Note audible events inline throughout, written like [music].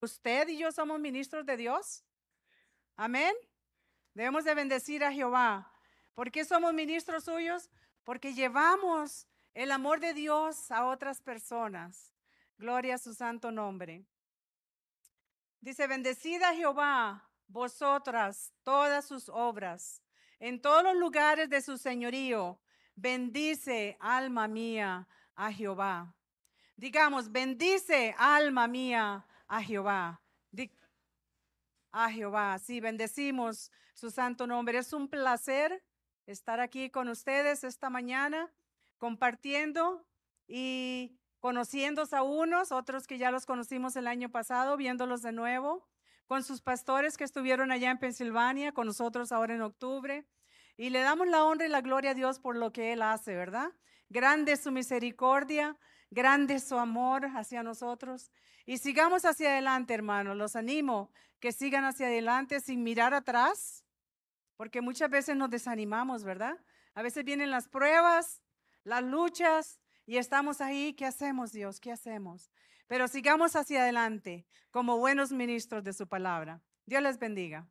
usted y yo somos ministros de Dios. Amén. Debemos de bendecir a Jehová. ¿Por qué somos ministros suyos? Porque llevamos el amor de Dios a otras personas. Gloria a su santo nombre. Dice, bendecida Jehová, vosotras, todas sus obras, en todos los lugares de su señorío. Bendice, alma mía, a Jehová. Digamos, bendice, alma mía, a Jehová. a Jehová, sí, bendecimos su santo nombre. Es un placer estar aquí con ustedes esta mañana, compartiendo y conociéndose a unos, otros que ya los conocimos el año pasado, viéndolos de nuevo, con sus pastores que estuvieron allá en Pensilvania, con nosotros ahora en octubre. Y le damos la honra y la gloria a Dios por lo que Él hace, ¿verdad? Grande su misericordia, grande su amor hacia nosotros. Y sigamos hacia adelante, hermanos. Los animo que sigan hacia adelante sin mirar atrás, porque muchas veces nos desanimamos, ¿verdad? A veces vienen las pruebas, las luchas, y estamos ahí, ¿qué hacemos Dios? ¿Qué hacemos? Pero sigamos hacia adelante como buenos ministros de su palabra. Dios les bendiga.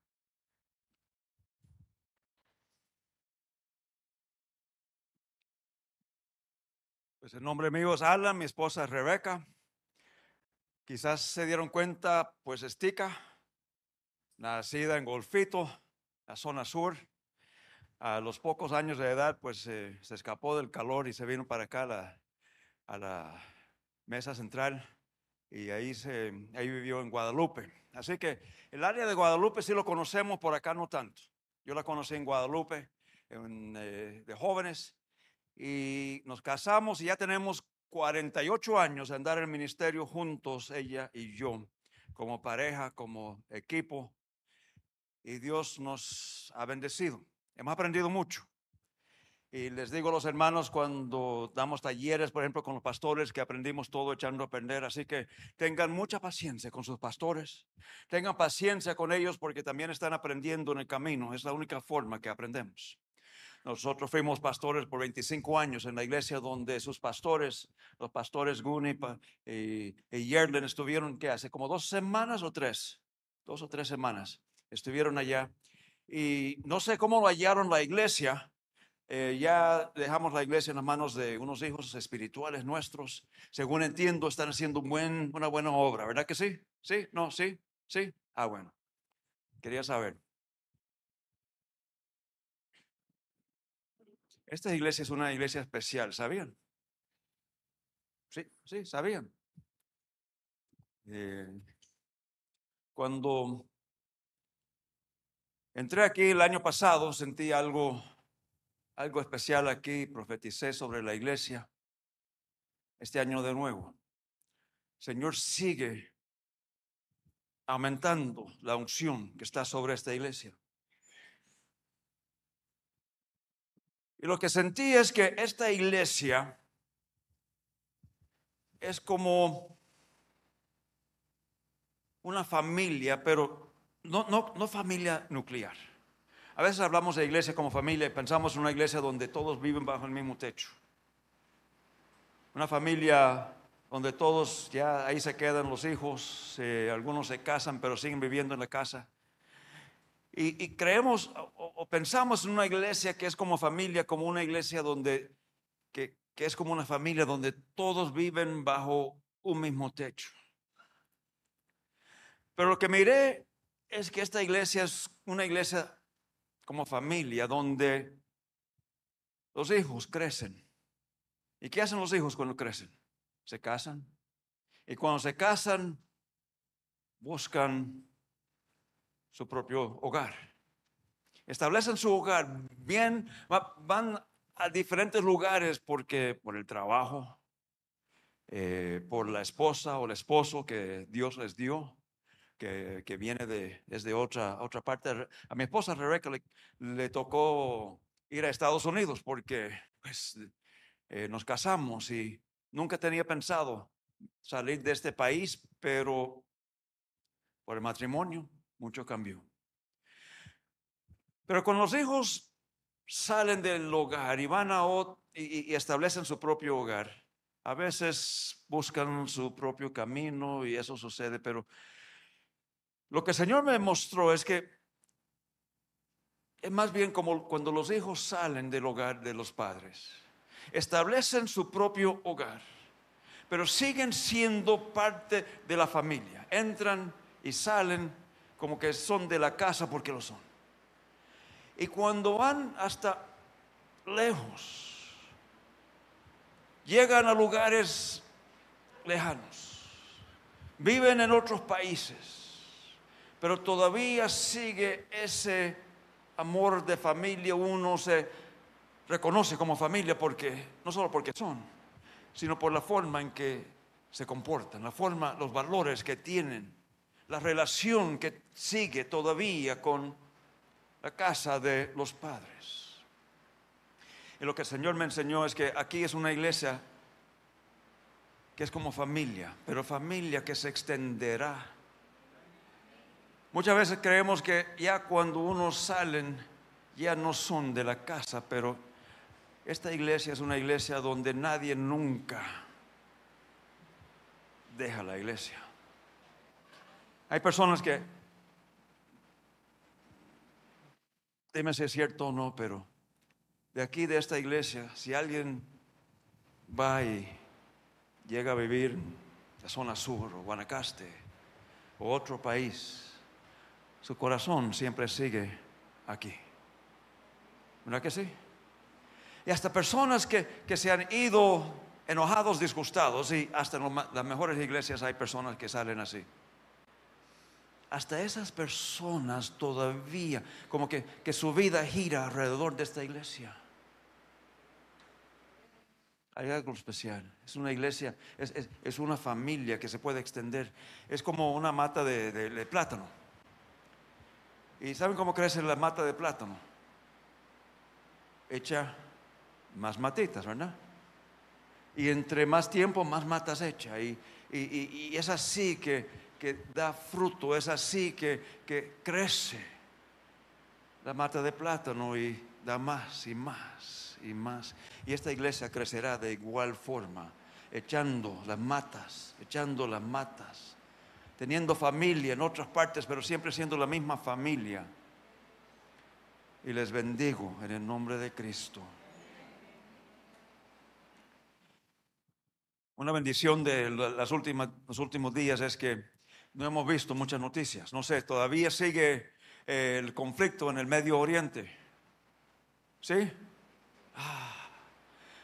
Pues el nombre mío es Alan, mi esposa es Rebeca. Quizás se dieron cuenta, pues Estica, nacida en Golfito, la zona sur. A los pocos años de edad, pues eh, se escapó del calor y se vino para acá la, a la mesa central y ahí, se, ahí vivió en Guadalupe. Así que el área de Guadalupe sí lo conocemos, por acá no tanto. Yo la conocí en Guadalupe eh, de jóvenes y nos casamos y ya tenemos 48 años de andar en el ministerio juntos, ella y yo, como pareja, como equipo. Y Dios nos ha bendecido. Hemos aprendido mucho. Y les digo a los hermanos cuando damos talleres, por ejemplo, con los pastores, que aprendimos todo echando a aprender. Así que tengan mucha paciencia con sus pastores. Tengan paciencia con ellos porque también están aprendiendo en el camino. Es la única forma que aprendemos. Nosotros fuimos pastores por 25 años en la iglesia donde sus pastores, los pastores Guni y, y Yerlen, estuvieron, ¿qué hace? Como dos semanas o tres, dos o tres semanas, estuvieron allá. Y no sé cómo lo hallaron la iglesia, eh, ya dejamos la iglesia en las manos de unos hijos espirituales nuestros. Según entiendo, están haciendo buen, una buena obra, ¿verdad que sí? ¿Sí? ¿No? ¿Sí? ¿Sí? Ah, bueno. Quería saber. Esta iglesia es una iglesia especial, ¿sabían? Sí, sí, sabían. Eh, cuando entré aquí el año pasado, sentí algo algo especial aquí, profeticé sobre la iglesia este año de nuevo. Señor sigue aumentando la unción que está sobre esta iglesia. Y lo que sentí es que esta iglesia es como una familia, pero no, no, no familia nuclear. A veces hablamos de iglesia como familia y pensamos en una iglesia donde todos viven bajo el mismo techo. Una familia donde todos ya ahí se quedan los hijos, eh, algunos se casan pero siguen viviendo en la casa. Y, creemos o, pensamos en una iglesia que es como familia, como una iglesia donde, que, es como una familia donde todos viven bajo un mismo techo. Pero lo que miré es que esta iglesia es una iglesia como familia donde los hijos crecen. ¿Y qué hacen los hijos cuando crecen? Se casan. Y cuando se casan, buscan su propio hogar. Establecen su hogar bien, van a diferentes lugares porque por el trabajo, eh, por la esposa o el esposo que Dios les dio, que, viene de, desde otra, otra parte. A mi esposa Rebeca le, tocó ir a Estados Unidos porque pues, eh, nos casamos y nunca tenía pensado salir de este país, pero por el matrimonio mucho cambió. Pero con los hijos salen del hogar y van a y establecen su propio hogar. A veces buscan su propio camino y eso sucede, pero Lo que el Señor me mostró es que es más bien como cuando los hijos salen del hogar de los padres, establecen su propio hogar, pero siguen siendo parte de la familia. Entran y salen como que son de la casa porque lo son. Y cuando van hasta lejos, llegan a lugares lejanos, viven en otros países, pero todavía sigue ese amor de familia, uno se reconoce como familia porque no solo porque son, sino por la forma en que se comportan, la forma, los valores que tienen la relación que sigue todavía con la casa de los padres. Y lo que el Señor me enseñó es que aquí es una iglesia que es como familia, pero familia que se extenderá. Muchas veces creemos que ya cuando unos salen ya no son de la casa, pero esta iglesia es una iglesia donde nadie nunca deja la iglesia. Hay personas que, dime si es cierto o no, pero de aquí, de esta iglesia, si alguien va y llega a vivir la zona sur o Guanacaste o otro país, su corazón siempre sigue aquí. ¿Verdad que sí? Y hasta personas que, que se han ido enojados, disgustados, y hasta en las mejores iglesias hay personas que salen así hasta esas personas todavía, como que, su vida gira alrededor de esta iglesia. Hay algo especial. Es una iglesia, es, una familia que se puede extender. Es como una mata de, plátano. ¿Y saben cómo crece la mata de plátano? Echa más matitas, ¿verdad? Y entre más tiempo, más matas echa. y es así que que da fruto, es así que, que crece la mata de plátano y da más y más y más. Y esta iglesia crecerá de igual forma, echando las matas, echando las matas, teniendo familia en otras partes, pero siempre siendo la misma familia. Y les bendigo en el nombre de Cristo. Una bendición de los últimos días es que no hemos visto muchas noticias. No sé, todavía sigue eh, el conflicto en el Medio Oriente. ¿Sí? Ah,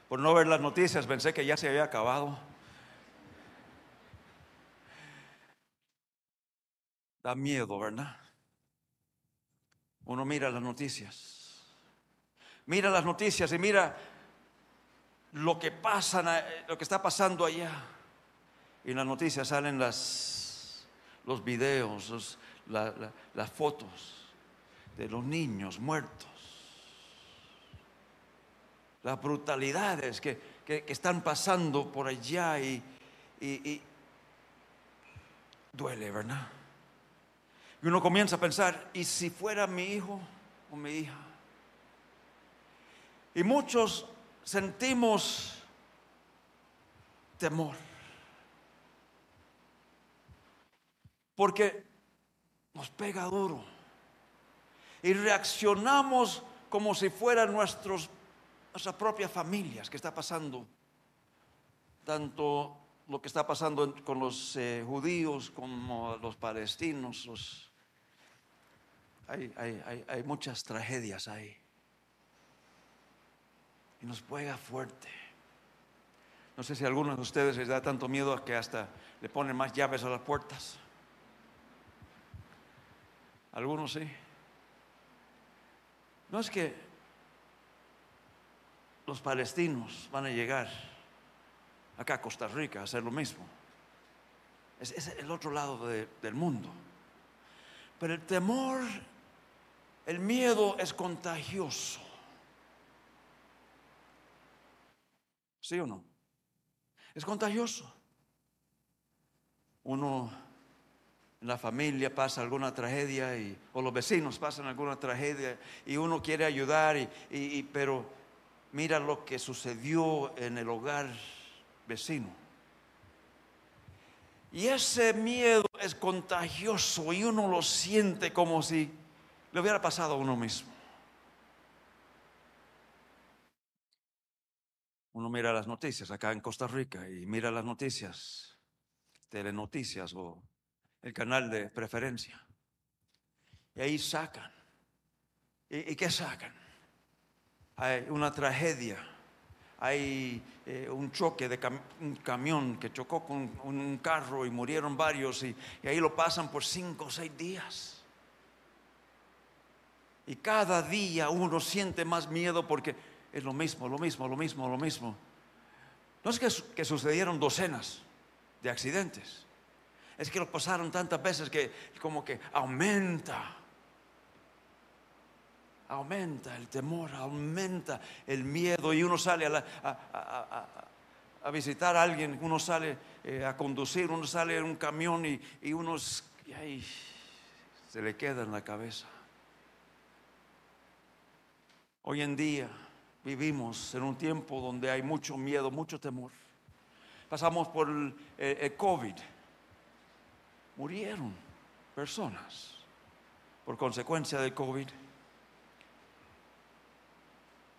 por no ver las noticias pensé que ya se había acabado. Da miedo, ¿verdad? Uno mira las noticias. Mira las noticias y mira lo que pasa, lo que está pasando allá. Y las noticias salen las los videos, las fotos de los niños muertos, las brutalidades que, están pasando por allá y, y duele, ¿verdad? Y uno comienza a pensar, ¿y si fuera mi hijo o mi hija? Y muchos sentimos temor. Porque nos pega duro y reaccionamos como si fueran nuestros, nuestras propias familias que está pasando, tanto lo que está pasando con los eh, judíos como los palestinos. hay, hay, muchas tragedias ahí. Y nos pega fuerte. No sé si a algunos de ustedes les da tanto miedo que hasta le ponen más llaves a las puertas. Algunos sí. No es que los palestinos van a llegar acá a Costa Rica a hacer lo mismo. Es, el otro lado del mundo. Pero el temor, el miedo es contagioso. ¿Sí o no? Es contagioso. Uno la familia pasa alguna tragedia y, o los vecinos pasan alguna tragedia y uno quiere ayudar, y, pero mira lo que sucedió en el hogar vecino. Y ese miedo es contagioso y uno lo siente como si le hubiera pasado a uno mismo. Uno mira las noticias acá en Costa Rica y mira las noticias, telenoticias o el canal de preferencia. Y ahí sacan. ¿Y, qué sacan? Hay una tragedia hay eh, un choque de un camión que chocó con un carro y murieron varios y, y ahí lo pasan por cinco o seis días. Y cada día uno siente más miedo porque es lo mismo, lo mismo, lo mismo, lo mismo. No es que, que sucedieron docenas de accidentes, es que lo pasaron tantas veces que como que aumenta aumenta el temor, aumenta el miedo y uno sale a, visitar a alguien, uno sale eh, a conducir, uno sale en un camión y, y uno se le queda en la cabeza. Hoy en día vivimos en un tiempo donde hay mucho miedo, mucho temor. Pasamos por el COVID. Murieron personas por consecuencia del COVID.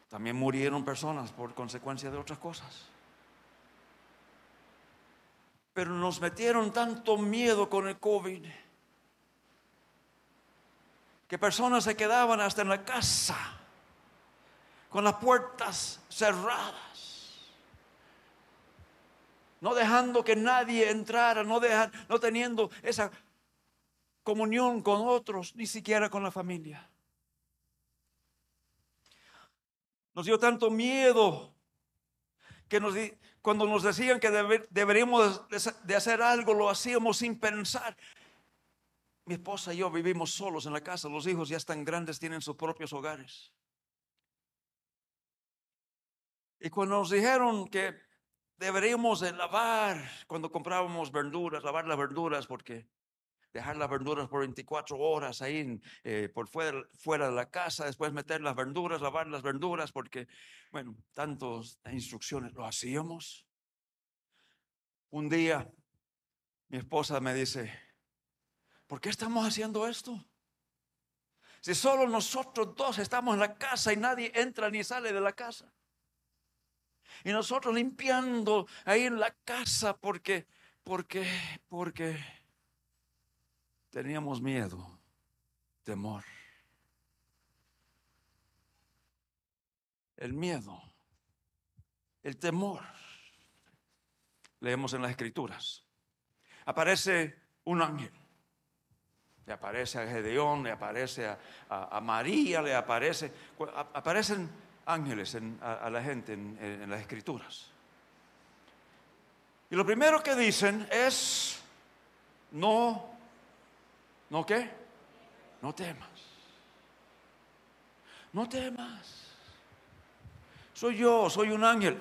También murieron personas por consecuencia de otras cosas. Pero nos metieron tanto miedo con el COVID que personas se quedaban hasta en la casa con las puertas cerradas, no dejando que nadie entrara, no, no teniendo esa comunión con otros, ni siquiera con la familia. Nos dio tanto miedo que cuando nos decían que deberíamos de hacer algo, lo hacíamos sin pensar. Mi esposa y yo vivimos solos en la casa, los hijos ya están grandes, tienen sus propios hogares. Y cuando nos dijeron que deberíamos de lavar, cuando comprábamos verduras, lavar las verduras, porque dejar las verduras por 24 horas ahí eh, por fuera, fuera de la casa, después meter las verduras, lavar las verduras, porque, bueno, tantas instrucciones, lo hacíamos. Un día mi esposa me dice, ¿por qué estamos haciendo esto? Si solo nosotros dos estamos en la casa y nadie entra ni sale de la casa. Y nosotros limpiando ahí en la casa porque, porque, porque Teníamos miedo, temor. El miedo, el temor. Leemos en las escrituras. Aparece un ángel. Le aparece a Gedeón, le aparece a, María, le aparece. Aparecen ángeles a, la gente en, en las escrituras. Y lo primero que dicen es, no ¿No qué? No temas. No temas. Soy yo, soy un ángel.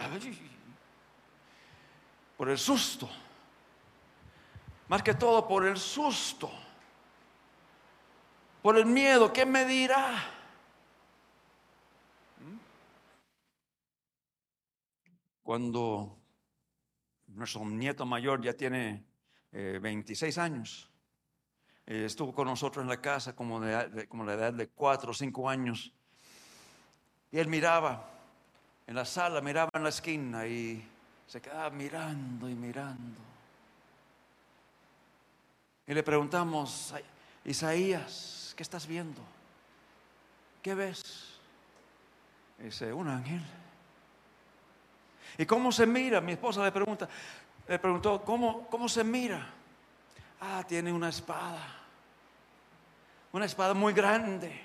Por el susto. Más que todo por el susto. Por el miedo. ¿Qué me dirá? Cuando nuestro nieto mayor ya tiene 26 eh, años eh, estuvo con nosotros en la casa como, como la edad de cuatro o cinco años. Y él miraba en la sala, miraba en la esquina y se quedaba mirando y mirando. Y le preguntamos, Isaías, ¿qué estás viendo? ¿Qué ves? dice, un ángel. ¿Y cómo se mira? Mi esposa le pregunta, le preguntó, ¿cómo, cómo se mira? Ah, tiene una espada. Una espada muy grande.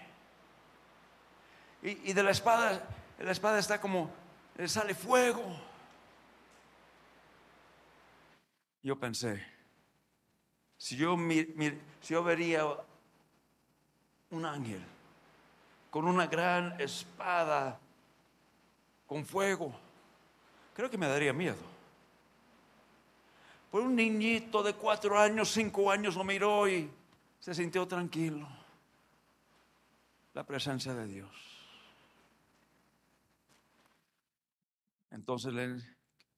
Y, de la espada, la espada está como, le sale fuego. Yo pensé, si yo, si yo vería un ángel con una gran espada, con fuego, creo que me daría miedo. Por un niñito de cuatro años, cinco años lo miró y se sintió tranquilo. La presencia de Dios. Entonces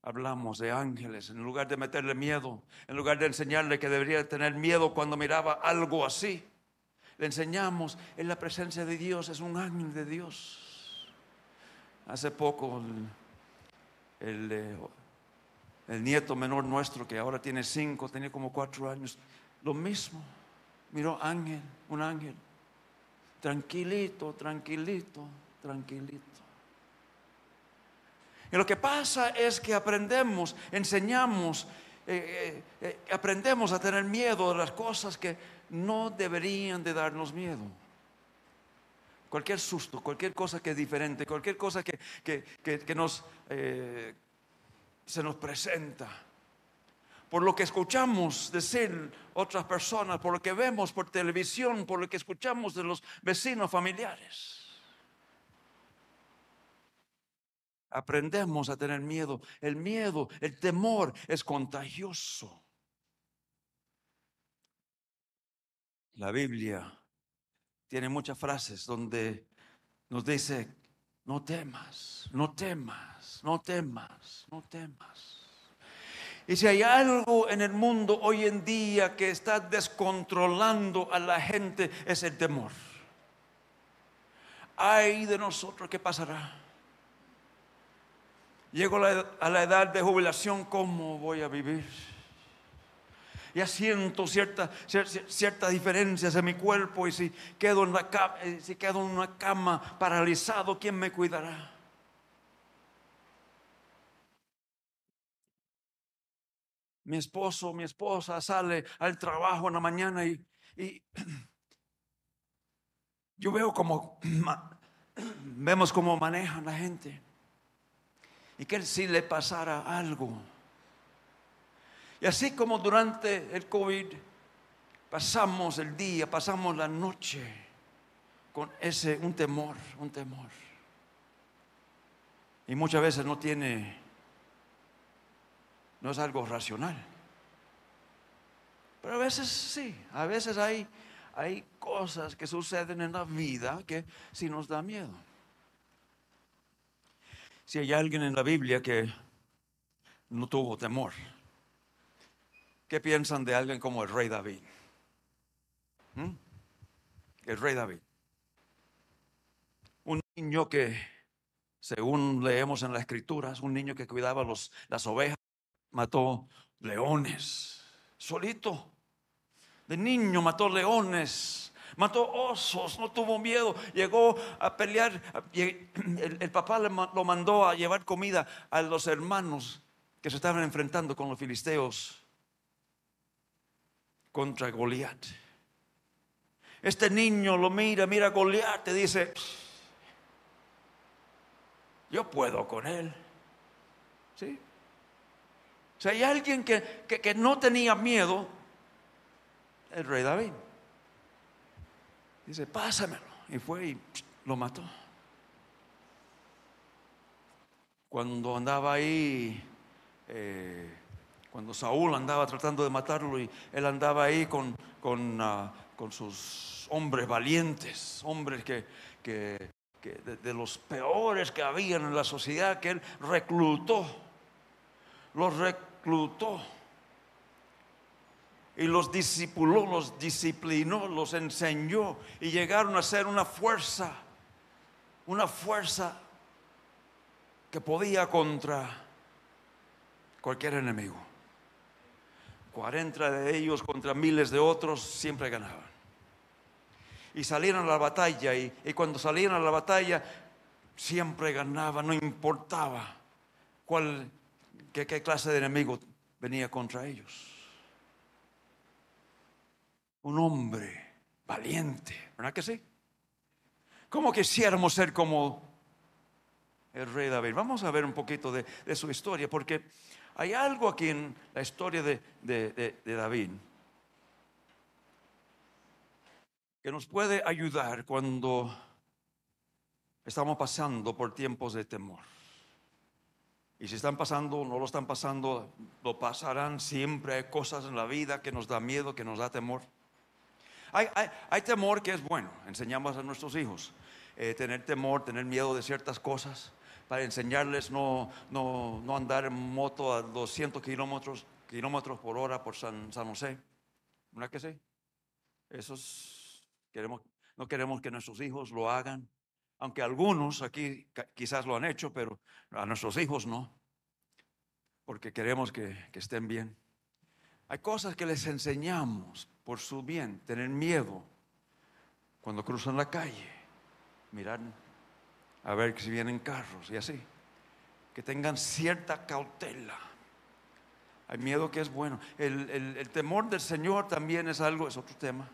hablamos de ángeles, en lugar de meterle miedo, en lugar de enseñarle que debería tener miedo cuando miraba algo así, le enseñamos en la presencia de Dios, es un ángel de Dios. Hace poco el, el, nieto menor nuestro, que ahora tiene cinco, tenía como cuatro años, lo mismo, miró ángel, un ángel, tranquilito, tranquilito, tranquilito. Y lo que pasa es que aprendemos, enseñamos, eh, eh, eh, aprendemos a tener miedo de las cosas que no deberían de darnos miedo. Cualquier susto, cualquier cosa que es diferente, cualquier cosa que, que, que, nos, se nos presenta. Por lo que escuchamos decir otras personas, por lo que vemos por televisión, por lo que escuchamos de los vecinos familiares. aprendemos a tener miedo. El miedo, el temor es contagioso. La Biblia tiene muchas frases donde nos dice, no temas, no temas, no temas, no temas. Y si hay algo en el mundo hoy en día que está descontrolando a la gente es el temor. Ay de nosotros, ¿qué pasará? Llego a la edad de jubilación, ¿cómo voy a vivir? Ya siento ciertas cierta diferencias en mi cuerpo y si quedo, en la eh, si quedo en una cama paralizado, ¿quién me cuidará? Mi esposo, mi esposa sale al trabajo en la mañana y, y [clears throat] yo veo como, [clears throat] [clears throat] vemos cómo manejan la gente y que si le pasara algo. Y así como durante el COVID pasamos el día, pasamos la noche con ese, un temor, un temor. Y muchas veces no tiene, no es algo racional. Pero a veces sí, a veces hay, hay cosas que suceden en la vida que sí nos da miedo. Si hay alguien en la Biblia que no tuvo temor, ¿qué piensan de alguien como el rey David? ¿Mm? El rey David. Un niño que, según leemos en las escrituras, un niño que cuidaba los, las ovejas, mató leones, solito. De niño mató leones mató osos, no tuvo miedo, llegó a pelear. El, papá lo mandó a llevar comida a los hermanos que se estaban enfrentando con los filisteos contra Goliat. Este niño lo mira, mira a Goliat, te dice, yo puedo con él. ¿Sí? Si hay alguien que, que no tenía miedo, el rey David. Dice, pásamelo. Y fue y lo mató. Cuando andaba ahí, eh, cuando Saúl andaba tratando de matarlo y él andaba ahí con, con, ah, sus hombres valientes, hombres que, que, de, de, los peores que habían en la sociedad, que él reclutó, los reclutó y los discipuló, los disciplinó, los enseñó y llegaron a ser una fuerza, una fuerza que podía contra cualquier enemigo. 40 de ellos contra miles de otros siempre ganaban. Y salieron a la batalla y, cuando salían a la batalla siempre ganaban, no importaba cuál, qué clase de enemigo venía contra ellos un hombre valiente, ¿verdad que sí? ¿Cómo quisiéramos ser como el rey David? Vamos a ver un poquito de, su historia, porque hay algo aquí en la historia de, David que nos puede ayudar cuando estamos pasando por tiempos de temor. Y si están pasando, no lo están pasando, lo pasarán. Siempre hay cosas en la vida que nos da miedo, que nos da temor. Hay, temor que es bueno, enseñamos a nuestros hijos. Eh, tener temor, tener miedo de ciertas cosas para enseñarles no, no, no andar en moto a 200 kilómetros, kilómetros por hora por San, San José. ¿Verdad que sí? Esos queremos, no queremos que nuestros hijos lo hagan, aunque algunos aquí quizás lo han hecho, pero a nuestros hijos no, porque queremos que, que estén bien. Hay cosas que les enseñamos por su bien, tener miedo cuando cruzan la calle, mirar a ver si vienen carros y así, que tengan cierta cautela. Hay miedo que es bueno. El, temor del Señor también es algo, es otro tema.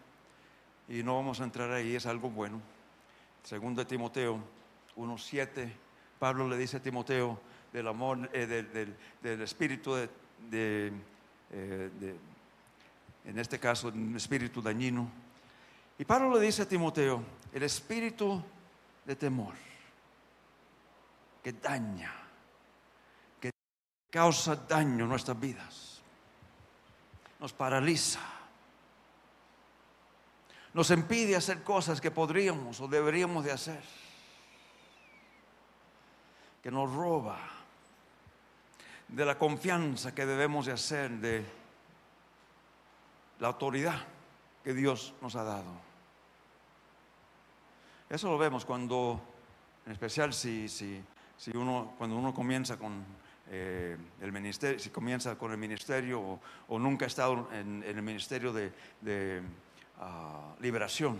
Y no vamos a entrar ahí, es algo bueno. Segundo de Timoteo 1.7, Pablo le dice a Timoteo del amor, eh, del, espíritu de, eh, de- en este caso, un espíritu dañino. Y Pablo le dice a Timoteo, el espíritu de temor que daña, que causa daño en nuestras vidas, nos paraliza, nos impide hacer cosas que podríamos o deberíamos de hacer, que nos roba de la confianza que debemos de hacer, de la autoridad que Dios nos ha dado. Eso lo vemos cuando, en especial si, si, si uno, cuando uno comienza con eh, el ministerio, si comienza con el ministerio o, o nunca ha estado en, en el ministerio de, de, ah, liberación.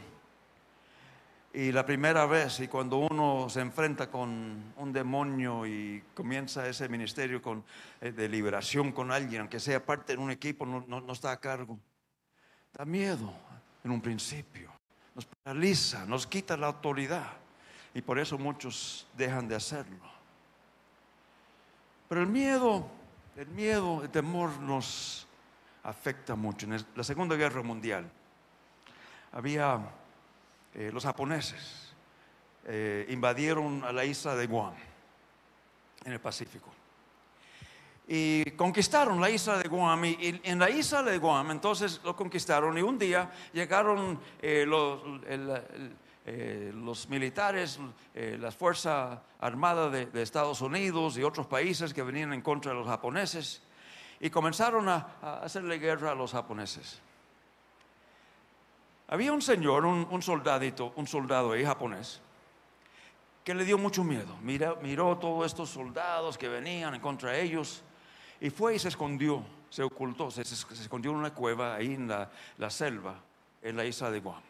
Y la primera vez, y cuando uno se enfrenta con un demonio y comienza ese ministerio con, eh, de liberación con alguien, aunque sea parte de un equipo, no, no- no está a cargo, da miedo en un principio, nos paraliza, nos quita la autoridad y por eso muchos dejan de hacerlo. Pero el miedo, el miedo, el temor nos afecta mucho. En la Segunda Guerra Mundial había eh, los japoneses eh, invadieron a la isla de Guam en el Pacífico y conquistaron la isla de Guam. Y, en la isla de Guam, entonces lo conquistaron. Y un día llegaron eh, los, eh, los militares, eh, la Fuerza Armada de, Estados Unidos y otros países que venían en contra de los japoneses. Y comenzaron a, hacerle guerra a los japoneses. Había un señor, un, soldadito, un soldado ahí japonés, que le dio mucho miedo. Mira, miró todos estos soldados que venían en contra de ellos y fue y se escondió, se ocultó, se, escondió en una cueva ahí en la selva, en la isla de Guam.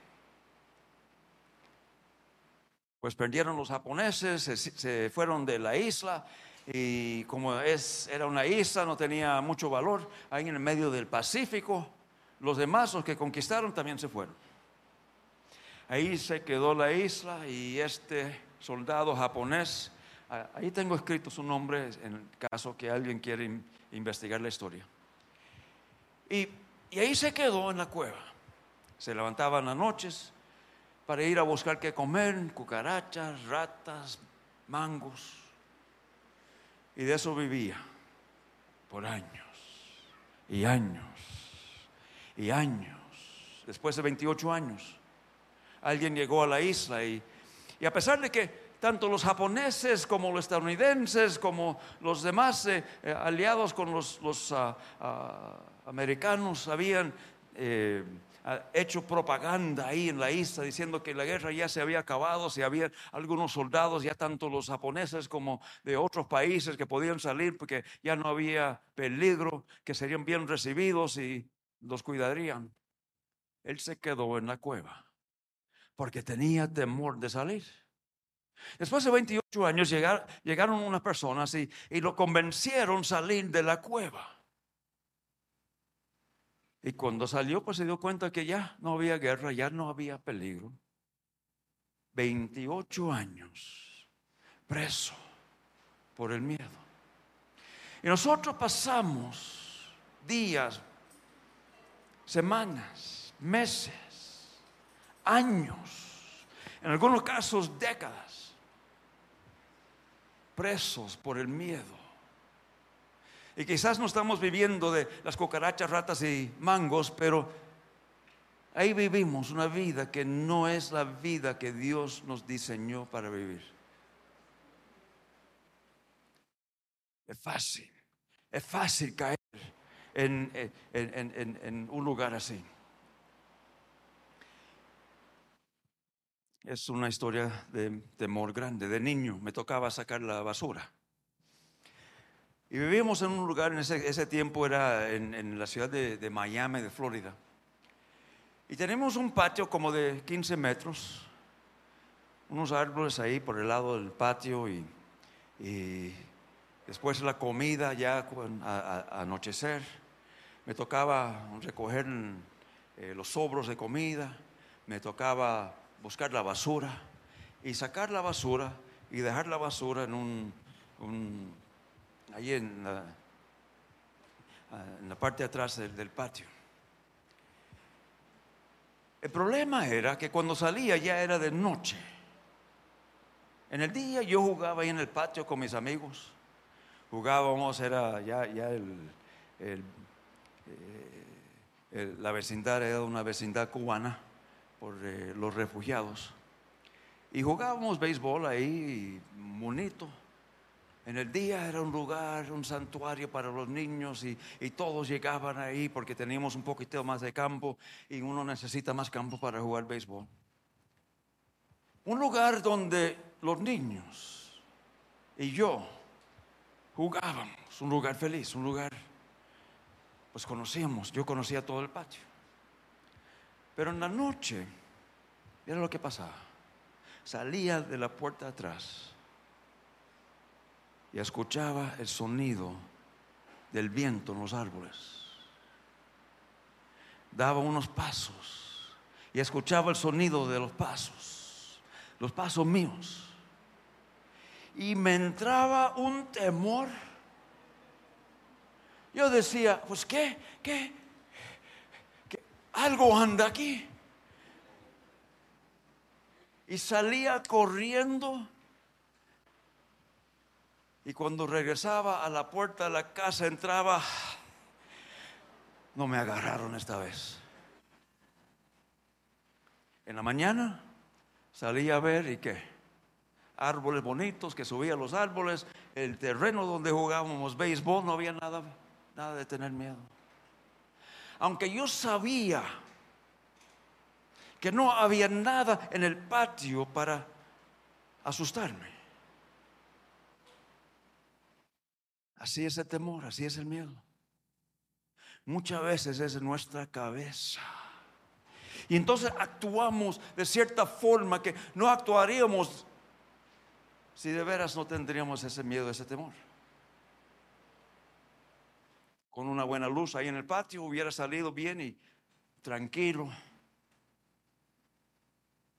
Pues perdieron los japoneses, se, fueron de la isla y como es, era una isla, no tenía mucho valor, ahí en el medio del Pacífico, los demás, los que conquistaron, también se fueron. Ahí se quedó la isla y este soldado japonés, ahí tengo escrito su nombre en el caso que alguien quiere in- investigar la historia. Y, y ahí se quedó en la cueva. Se levantaban las noches para ir a buscar qué comer, cucarachas, ratas, mangos. Y de eso vivía por años y años y años. Después de 28 años alguien llegó a la isla y, y a pesar de que tanto los japoneses como los estadounidenses, como los demás eh, eh, aliados con los, ah, ah, americanos habían eh, hecho propaganda ahí en la isla diciendo que la guerra ya se había acabado, si había algunos soldados, ya tanto los japoneses como de otros países que podían salir porque ya no había peligro, que serían bien recibidos y los cuidarían. Él se quedó en la cueva porque tenía temor de salir. Después de 28 años llegar- llegaron unas personas y, y lo convencieron salir de la cueva. Y cuando salió, pues se dio cuenta que ya no había guerra, ya no había peligro. 28 años preso por el miedo. Y nosotros pasamos días, semanas, meses, años, en algunos casos décadas, presos por el miedo. Y quizás no estamos viviendo de las cucarachas, ratas y mangos, pero ahí vivimos una vida que no es la vida que Dios nos diseñó para vivir. Es fácil, es fácil caer en, en- un lugar así. Es una historia de temor grande. De niño me tocaba sacar la basura. Y vivíamos en un lugar, en ese, ese tiempo era en, en la ciudad de, de Miami, de Florida. Y tenemos un patio como de 15 metros, unos árboles ahí por el lado del patio y, y después la comida ya a, anochecer. Me tocaba recoger eh, los sobros de comida, me tocaba buscar la basura y sacar la basura y dejar la basura en un- ahí en la, ah, en la parte de atrás del, patio. El problema era que cuando salía ya era de noche. En el día yo jugaba ahí en el patio con mis amigos. Jugábamos, era ya, ya el, eh, la vecindad era una vecindad cubana por eh, los refugiados. Y jugábamos béisbol ahí, bonito. En el día era un lugar, un santuario para los niños y, y todos llegaban ahí porque teníamos un poquito más de campo y uno necesita más campo para jugar béisbol. Un lugar donde los niños y yo jugábamos, un lugar feliz, un lugar, pues conocíamos, yo conocía todo el patio. Pero en la noche, era lo que pasaba. Salía de la puerta atrás y escuchaba el sonido del viento en los árboles. Daba unos pasos y escuchaba el sonido de los pasos, los pasos míos. Y me entraba un temor. Yo decía, pues qué, qué, algo anda aquí. Y salía corriendo. Y cuando regresaba a la puerta de la casa, entraba, no me agarraron esta vez. En la mañana salía a ver y qué, árboles bonitos, que subía los árboles, el terreno donde jugábamos béisbol, no había nada, nada de tener miedo. Aunque yo sabía que no había nada en el patio para asustarme. Así es el temor, así es el miedo. Muchas veces es nuestra cabeza. Y entonces actuamos de cierta forma que no actuaríamos si de veras no tendríamos ese miedo, ese temor. Con una buena luz ahí en el patio hubiera salido bien y tranquilo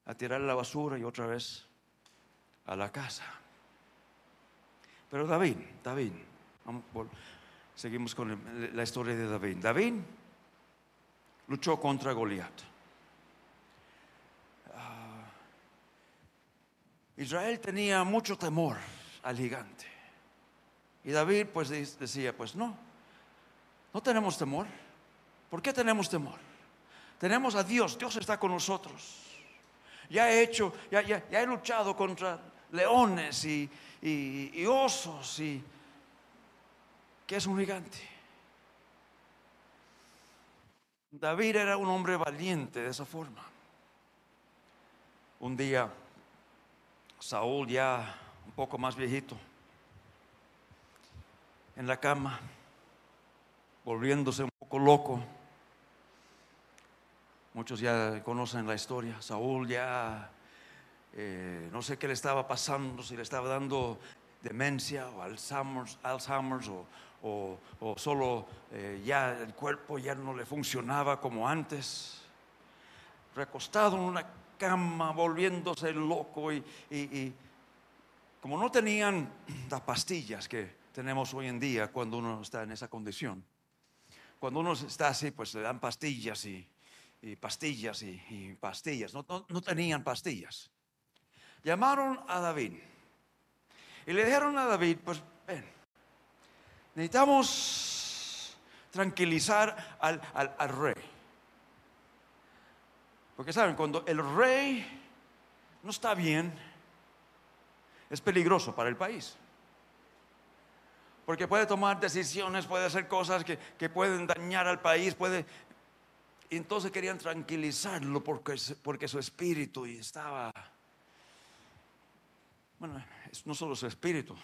a tirar la basura y otra vez a la casa. Pero David, David, seguimos con la historia de David. David luchó contra Goliat. Ah, Israel tenía mucho temor al gigante. Y David pues de- decía, pues no, no tenemos temor. ¿Por qué tenemos temor? Tenemos a Dios, Dios está con nosotros. Ya he hecho, ya, he luchado contra leones y- y osos y que es un gigante. David era un hombre valiente de esa forma. Un día, Saúl ya un poco más viejito, en la cama, volviéndose un poco loco. Muchos ya conocen la historia. Saúl ya, eh, no sé qué le estaba pasando, si le estaba dando demencia o Alzheimer's, Alzheimer's o, o- o solo eh, ya el cuerpo ya no le funcionaba como antes. Recostado en una cama, volviéndose loco y, y- como no tenían [clears throat] las pastillas que tenemos hoy en día cuando uno está en esa condición. Cuando uno está así, pues le dan pastillas y, y pastillas y, y pastillas. No, no- no tenían pastillas. Llamaron a David y le dijeron a David, pues ven, necesitamos tranquilizar al, al- rey. Porque saben, cuando el rey no está bien, es peligroso para el país. porque puede tomar decisiones, puede hacer cosas que, que pueden dañar al país, puede... Entonces querían tranquilizarlo porque, porque su espíritu estaba... Bueno, no solo su espíritu,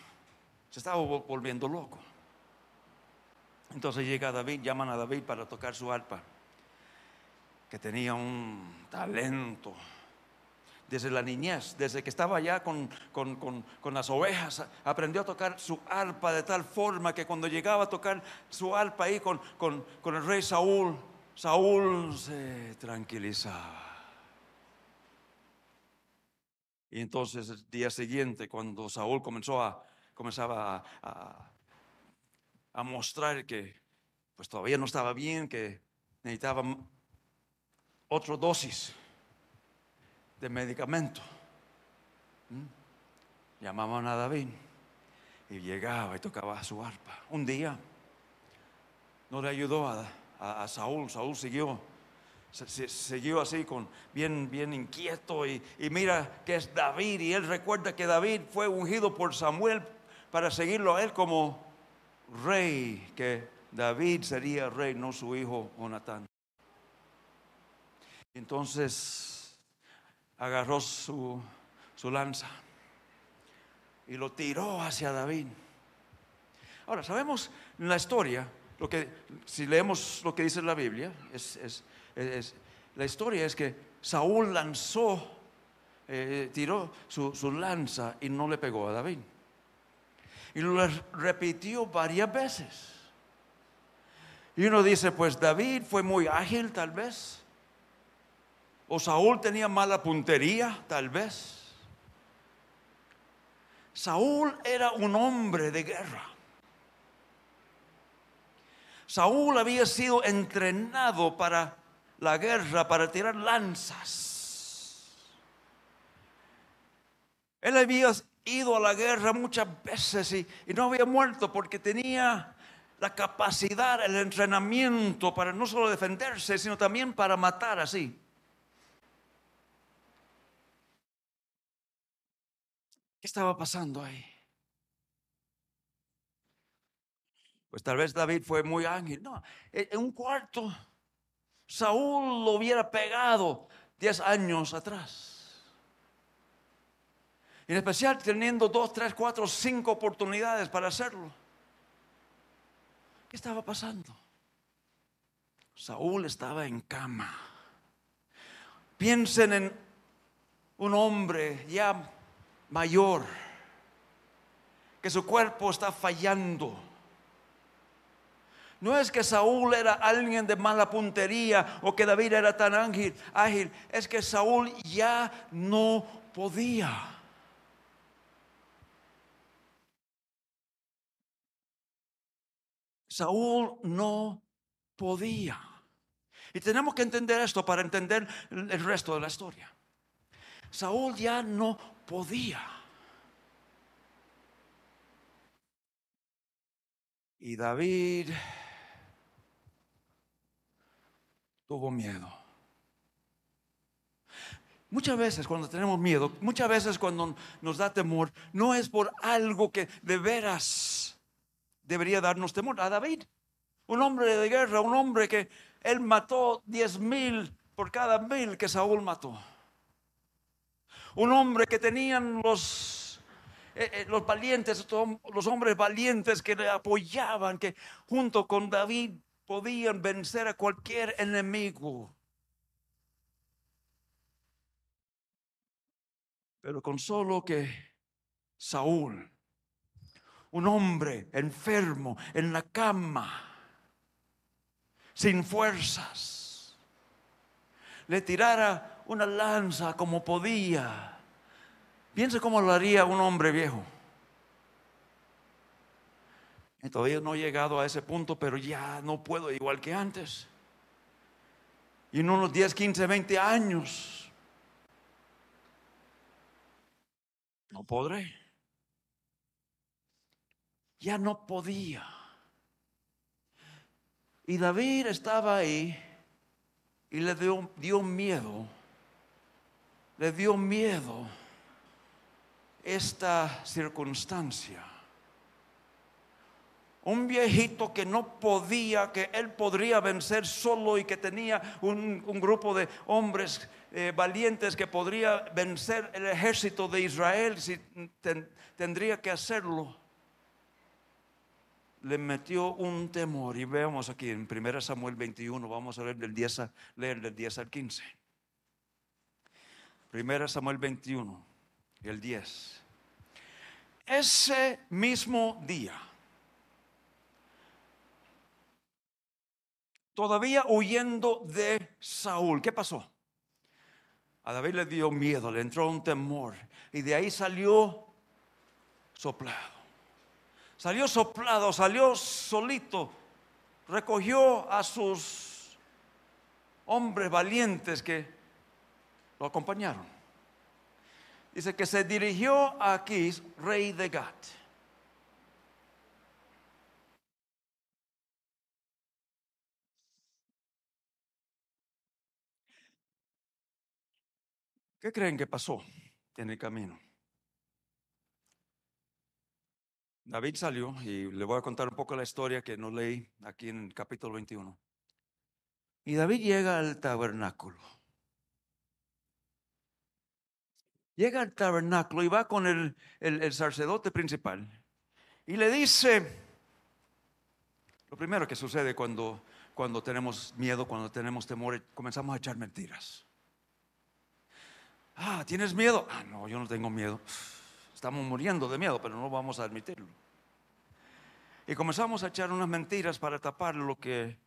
se estaba volviendo loco. Entonces llega David, llaman a David para tocar su arpa, que tenía un talento desde la niñez, desde que estaba allá con, las ovejas, aprendió a tocar su arpa de tal forma que cuando llegaba a tocar su arpa ahí con, el rey Saúl, Saúl se tranquilizaba. Y entonces el día siguiente, cuando Saúl comenzó a, comenzaba a mostrar que pues todavía no estaba bien, que necesitaba otra dosis de medicamento. Llamaban a David y llegaba y tocaba su arpa. Un día no le ayudó a, Saúl, Saúl siguió, siguió así con bien, bien inquieto y, y mira que es David y él recuerda que David fue ungido por Samuel para seguirlo a él como rey, que David sería rey, no su hijo Jonatán. Entonces agarró su, lanza y lo tiró hacia David. Ahora, sabemos en la historia, lo que, si leemos lo que dice la Biblia, es, la historia es que Saúl lanzó, eh, tiró su, su, lanza y no le pegó a David. Y lo repitió varias veces. Y uno dice, pues David fue muy ágil tal vez. O Saúl tenía mala puntería, tal vez. Saúl era un hombre de guerra. Saúl había sido entrenado para la guerra, para tirar lanzas. Él había ido a la guerra muchas veces y, no había muerto porque tenía la capacidad, el entrenamiento para no solo defenderse, sino también para matar así. ¿Qué estaba pasando ahí? Pues tal vez David fue muy ángel. No, en un cuarto Saúl lo hubiera pegado diez años atrás. En especial teniendo dos, tres, cuatro, cinco oportunidades para hacerlo. ¿Qué estaba pasando? Saúl estaba en cama. Piensen en un hombre ya mayor, que su cuerpo está fallando. No es que Saúl era alguien de mala puntería o que David era tan ágil, es que Saúl ya no podía. Saúl no podía. Y tenemos que entender esto para entender el resto de la historia. Saúl ya no podía. Y David tuvo miedo. Muchas veces cuando tenemos miedo, muchas veces cuando nos da temor, no es por algo que de veras debería darnos temor. A David, un hombre de guerra, un hombre que él mató diez mil por cada mil que Saúl mató un hombre que tenían los, eh, eh, los valientes, los hombres valientes que le apoyaban, que junto con David podían vencer a cualquier enemigo. Pero con solo que Saúl, un hombre enfermo en la cama, sin fuerzas, le tirara una lanza como podía. Piense cómo lo haría un hombre viejo. Y todavía no he llegado a ese punto, pero ya no puedo igual que antes. Y en unos 10, 15, 20 años, no podré. Ya no podía. Y David estaba ahí y le dio, miedo le dio miedo esta circunstancia. un viejito que no podía, que él podría vencer solo y que tenía un, grupo de hombres eh, valientes que podría vencer el ejército de Israel si ten- tendría que hacerlo. Le metió un temor y veamos aquí en 1 Samuel 21, vamos a leer del 10, a- leer del 10 al 15. 1 Samuel 21, el 10. Ese mismo día, todavía huyendo de Saúl, ¿qué pasó? A David le dio miedo, le entró un temor y de ahí salió soplado. Salió soplado, salió solito, recogió a sus hombres valientes que lo acompañaron. Dice que se dirigió a Aquís, rey de Gat. ¿Qué creen que pasó en el camino? David salió y le voy a contar un poco la historia que no leí aquí en el capítulo 21. Y David llega al tabernáculo. Llega al tabernáculo y va con el, el- el sacerdote principal. Y le dice, lo primero que sucede cuando, cuando tenemos miedo, cuando tenemos temor, comenzamos a echar mentiras. Ah, ¿tienes miedo? Ah, no, yo no tengo miedo. Estamos muriendo de miedo, pero no vamos a admitirlo. Y comenzamos a echar unas mentiras para tapar lo que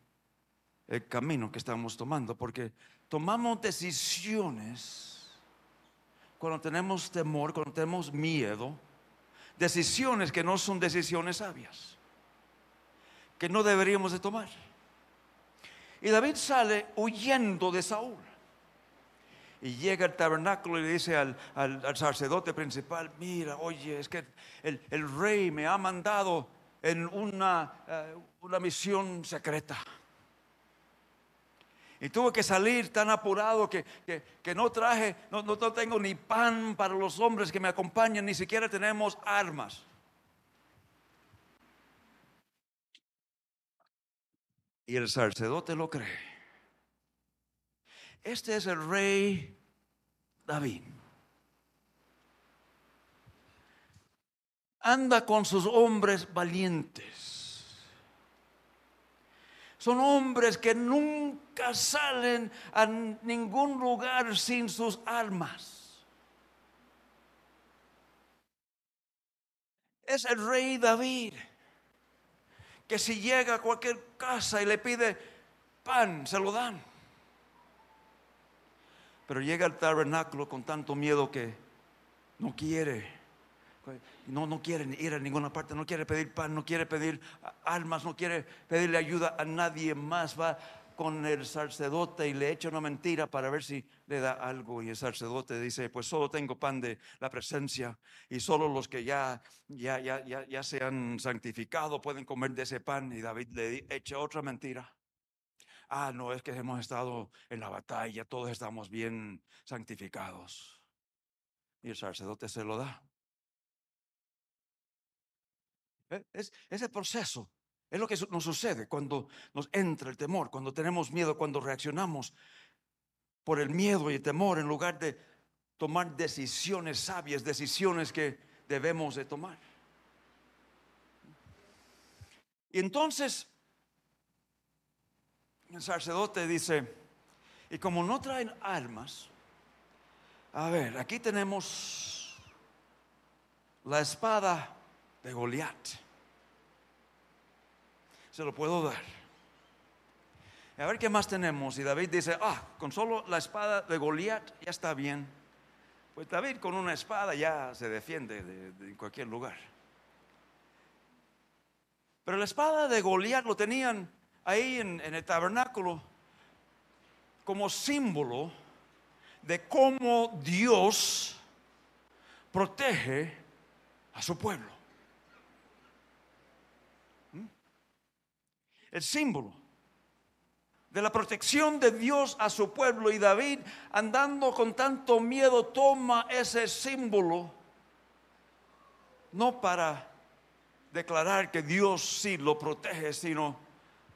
el camino que estamos tomando, porque tomamos decisiones cuando tenemos temor, cuando tenemos miedo, decisiones que no son decisiones sabias, que no deberíamos de tomar. Y David sale huyendo de Saúl. Y llega al tabernáculo y le dice al, al- sacerdote principal, mira, oye, es que el, el rey me ha mandado en una, eh, una misión secreta. Y tuve que salir tan apurado que, que- que no traje, no- no tengo ni pan para los hombres que me acompañan, ni siquiera tenemos armas. Y el sacerdote lo cree. Este es el rey David. Anda con sus hombres valientes. Son hombres que nunca salen a ningún lugar sin sus armas. Es el rey David que si llega a cualquier casa y le pide pan, se lo dan. Pero llega al tabernáculo con tanto miedo que no quiere. No, no quiere ir a ninguna parte, no quiere pedir pan, no quiere pedir almas, no quiere pedirle ayuda a nadie más. Va con el sacerdote y le echa una mentira para ver si le da algo. Y el sacerdote dice, pues solo tengo pan de la presencia y solo los que ya, ya, ya, ya, ya se han santificado pueden comer de ese pan. Y David le echa otra mentira. Ah, no, es que hemos estado en la batalla, todos estamos bien santificados. Y el sacerdote se lo da. ¿Eh? Es ese proceso. Es lo que nos sucede cuando nos entra el temor, cuando tenemos miedo, cuando reaccionamos por el miedo y el temor en lugar de tomar decisiones sabias, decisiones que debemos de tomar. Y entonces el sacerdote dice, y como no traen armas, a ver, aquí tenemos la espada de Goliat. Se lo puedo dar. A ver qué más tenemos. Y David dice, ah, con solo la espada de Goliat ya está bien. Pues David con una espada ya se defiende de, cualquier lugar. Pero la espada de Goliat lo tenían ahí en, el tabernáculo como símbolo de cómo Dios protege a su pueblo. ¿Mm? El símbolo de la protección de Dios a su pueblo y David andando con tanto miedo toma ese símbolo no para declarar que Dios sí lo protege, sino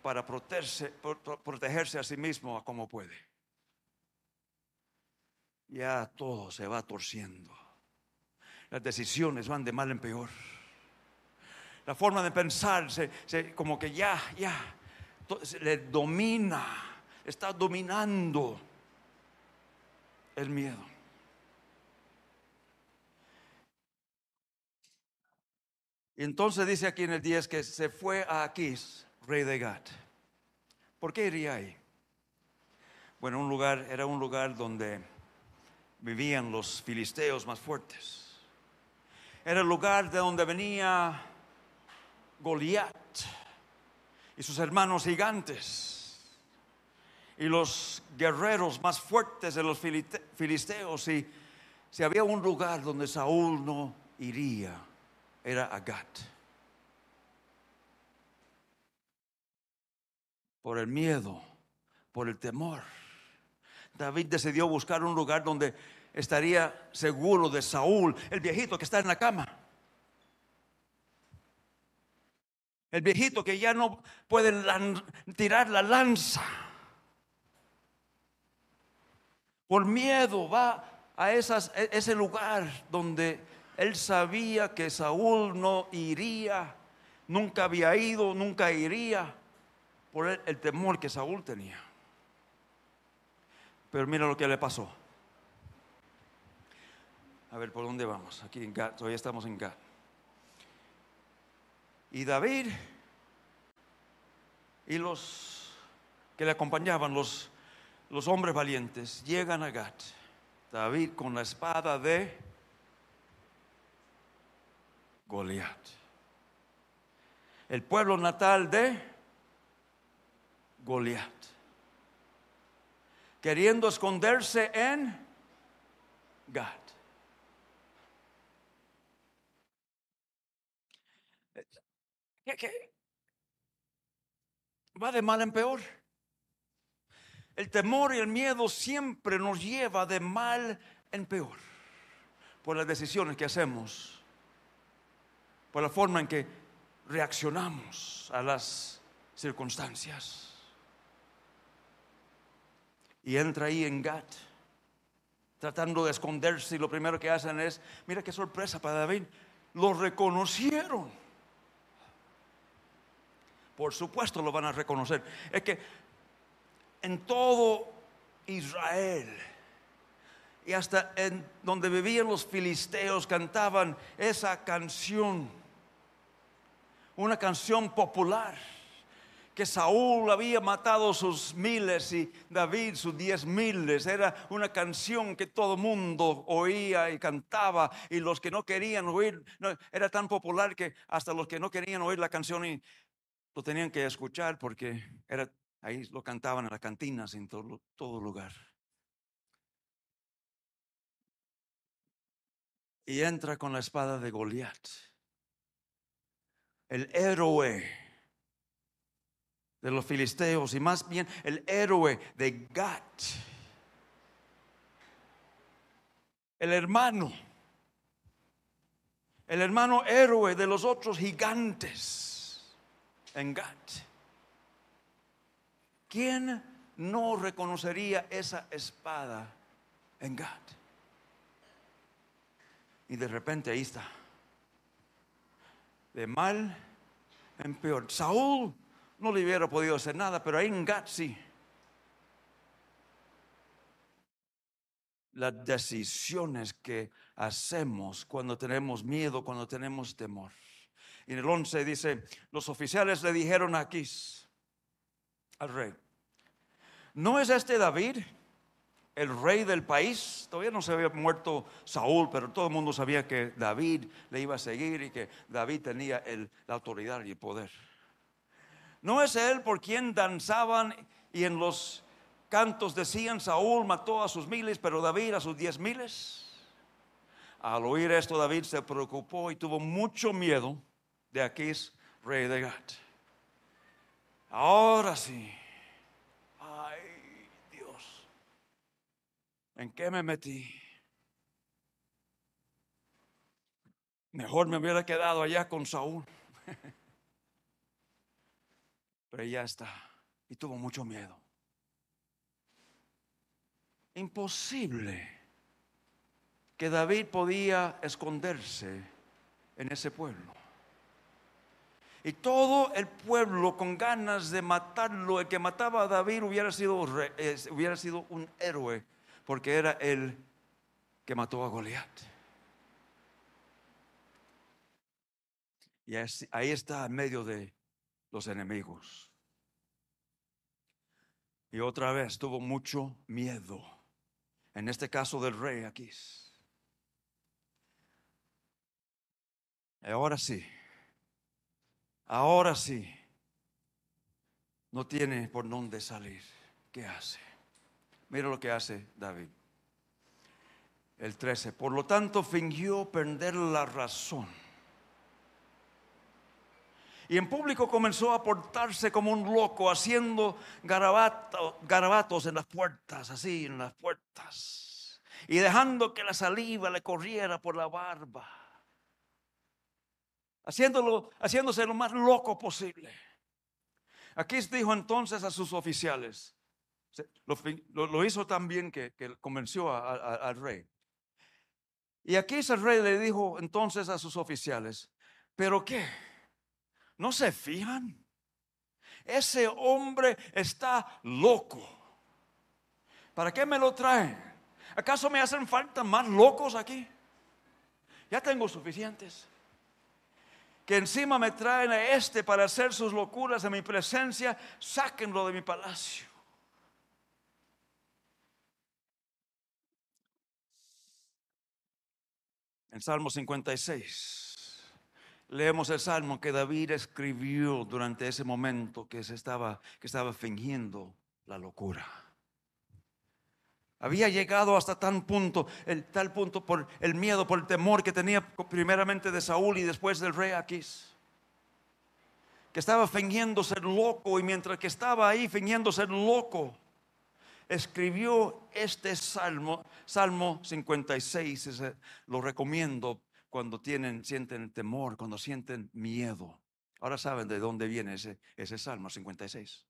para protegerse, pro- pro- protegerse a sí mismo como puede. Ya todo se va torciendo. Las decisiones van de mal en peor. La forma de pensar, se, se- como que ya, ya, le domina, está dominando el miedo. Y entonces dice aquí en el 10 que se fue a Aquís, rey de Gat. ¿Por qué iría ahí? Bueno, un lugar, era un lugar donde vivían los filisteos más fuertes. Era el lugar de donde venía Goliat y sus hermanos gigantes y los guerreros más fuertes de los filisteos. Y si había un lugar donde Saúl no iría, era Agat. Por el miedo, por el temor. David decidió buscar un lugar donde estaría seguro de Saúl, el viejito que está en la cama. El viejito que ya no puede tirar la lanza. Por miedo va a e- ese lugar donde él sabía que Saúl no iría, nunca había ido, nunca iría, por el, temor que Saúl tenía. Pero mira lo que le pasó. A ver, ¿por dónde vamos? Aquí en Gad, todavía estamos en Gad. Y David y los que le acompañaban, los, los hombres valientes, llegan a Gad. David con la espada de Goliat. El pueblo natal de Goliat. Queriendo esconderse en Gad. Va de mal en peor. El temor y el miedo siempre nos lleva de mal en peor por las decisiones que hacemos, por la forma en que reaccionamos a las circunstancias. Y entra ahí en Gat, tratando de esconderse y lo primero que hacen es, mira qué sorpresa para David, lo reconocieron. Por supuesto lo van a reconocer. Es que en todo Israel y hasta en donde vivían los filisteos cantaban esa canción, una canción popular que Saúl había matado sus miles y David sus diez miles. Era una canción que todo mundo oía y cantaba y los que no querían oír, no, era tan popular que hasta los que no querían oír la canción lo tenían que escuchar porque era, ahí lo cantaban en las cantinas en todo, todo lugar. Y entra con la espada de Goliat, el héroe de los filisteos y más bien el héroe de Gat, el hermano, el hermano héroe de los otros gigantes en Gat. ¿Quién no reconocería esa espada en Gat? Y de repente ahí está, de mal en peor. Saúl no le hubiera podido hacer nada, pero ahí en Gat sí. Las decisiones que hacemos cuando tenemos miedo, cuando tenemos temor. Y en el 11 dice, los oficiales le dijeron a Aquís, al rey, ¿no es este David el rey del país? Todavía no se había muerto Saúl, pero todo el mundo sabía que David le iba a seguir y que David tenía el- la autoridad y el poder. ¿No es él por quien danzaban y en los cantos decían Saúl mató a sus miles, pero David a sus diez miles? Al oír esto, David se preocupó y tuvo mucho miedo de Aquís, rey de Gat. Ahora sí. Ay, Dios. ¿En qué me metí? Mejor me hubiera quedado allá con Saúl. [laughs] Pero ya está. Y tuvo mucho miedo. Imposible que David podía esconderse en ese pueblo. Y todo el pueblo con ganas de matarlo, el que mataba a David hubiera sido, hubiera sido un héroe, porque era el que mató a Goliat. Y ahí está en medio de los enemigos. Y otra vez tuvo mucho miedo. En este caso del rey aquí. Ahora sí. Ahora sí. No tiene por dónde salir. ¿Qué hace? Mira lo que hace David. El 13. Por lo tanto, fingió perder la razón y en público comenzó a portarse como un loco, haciendo garabatos en las puertas, así en las puertas, y dejando que la saliva le corriera por la barba, haciéndose lo más loco posible. Aquí dijo entonces a sus oficiales, lo, hizo tan bien que, convenció al rey. Y aquí el rey le dijo entonces a sus oficiales, ¿pero qué? ¿No se fijan? Ese hombre está loco. ¿Para qué me lo traen? ¿Acaso me hacen falta más locos aquí? Ya tengo suficientes. Que encima me traen a este para hacer sus locuras en mi presencia, sáquenlo de mi palacio. En Salmo 56 leemos el salmo que David escribió durante ese momento que, se estaba, que estaba fingiendo la locura. Había llegado hasta tal punto, el, tal punto por el miedo, por el temor que tenía primeramente de Saúl y después del rey Aquís. Que estaba fingiendo ser loco y mientras que estaba ahí fingiendo ser loco, escribió este salmo, Salmo 56, lo recomiendo cuando tienen, sienten temor, cuando sienten miedo. Ahora saben de dónde viene ese, ese Salmo 56.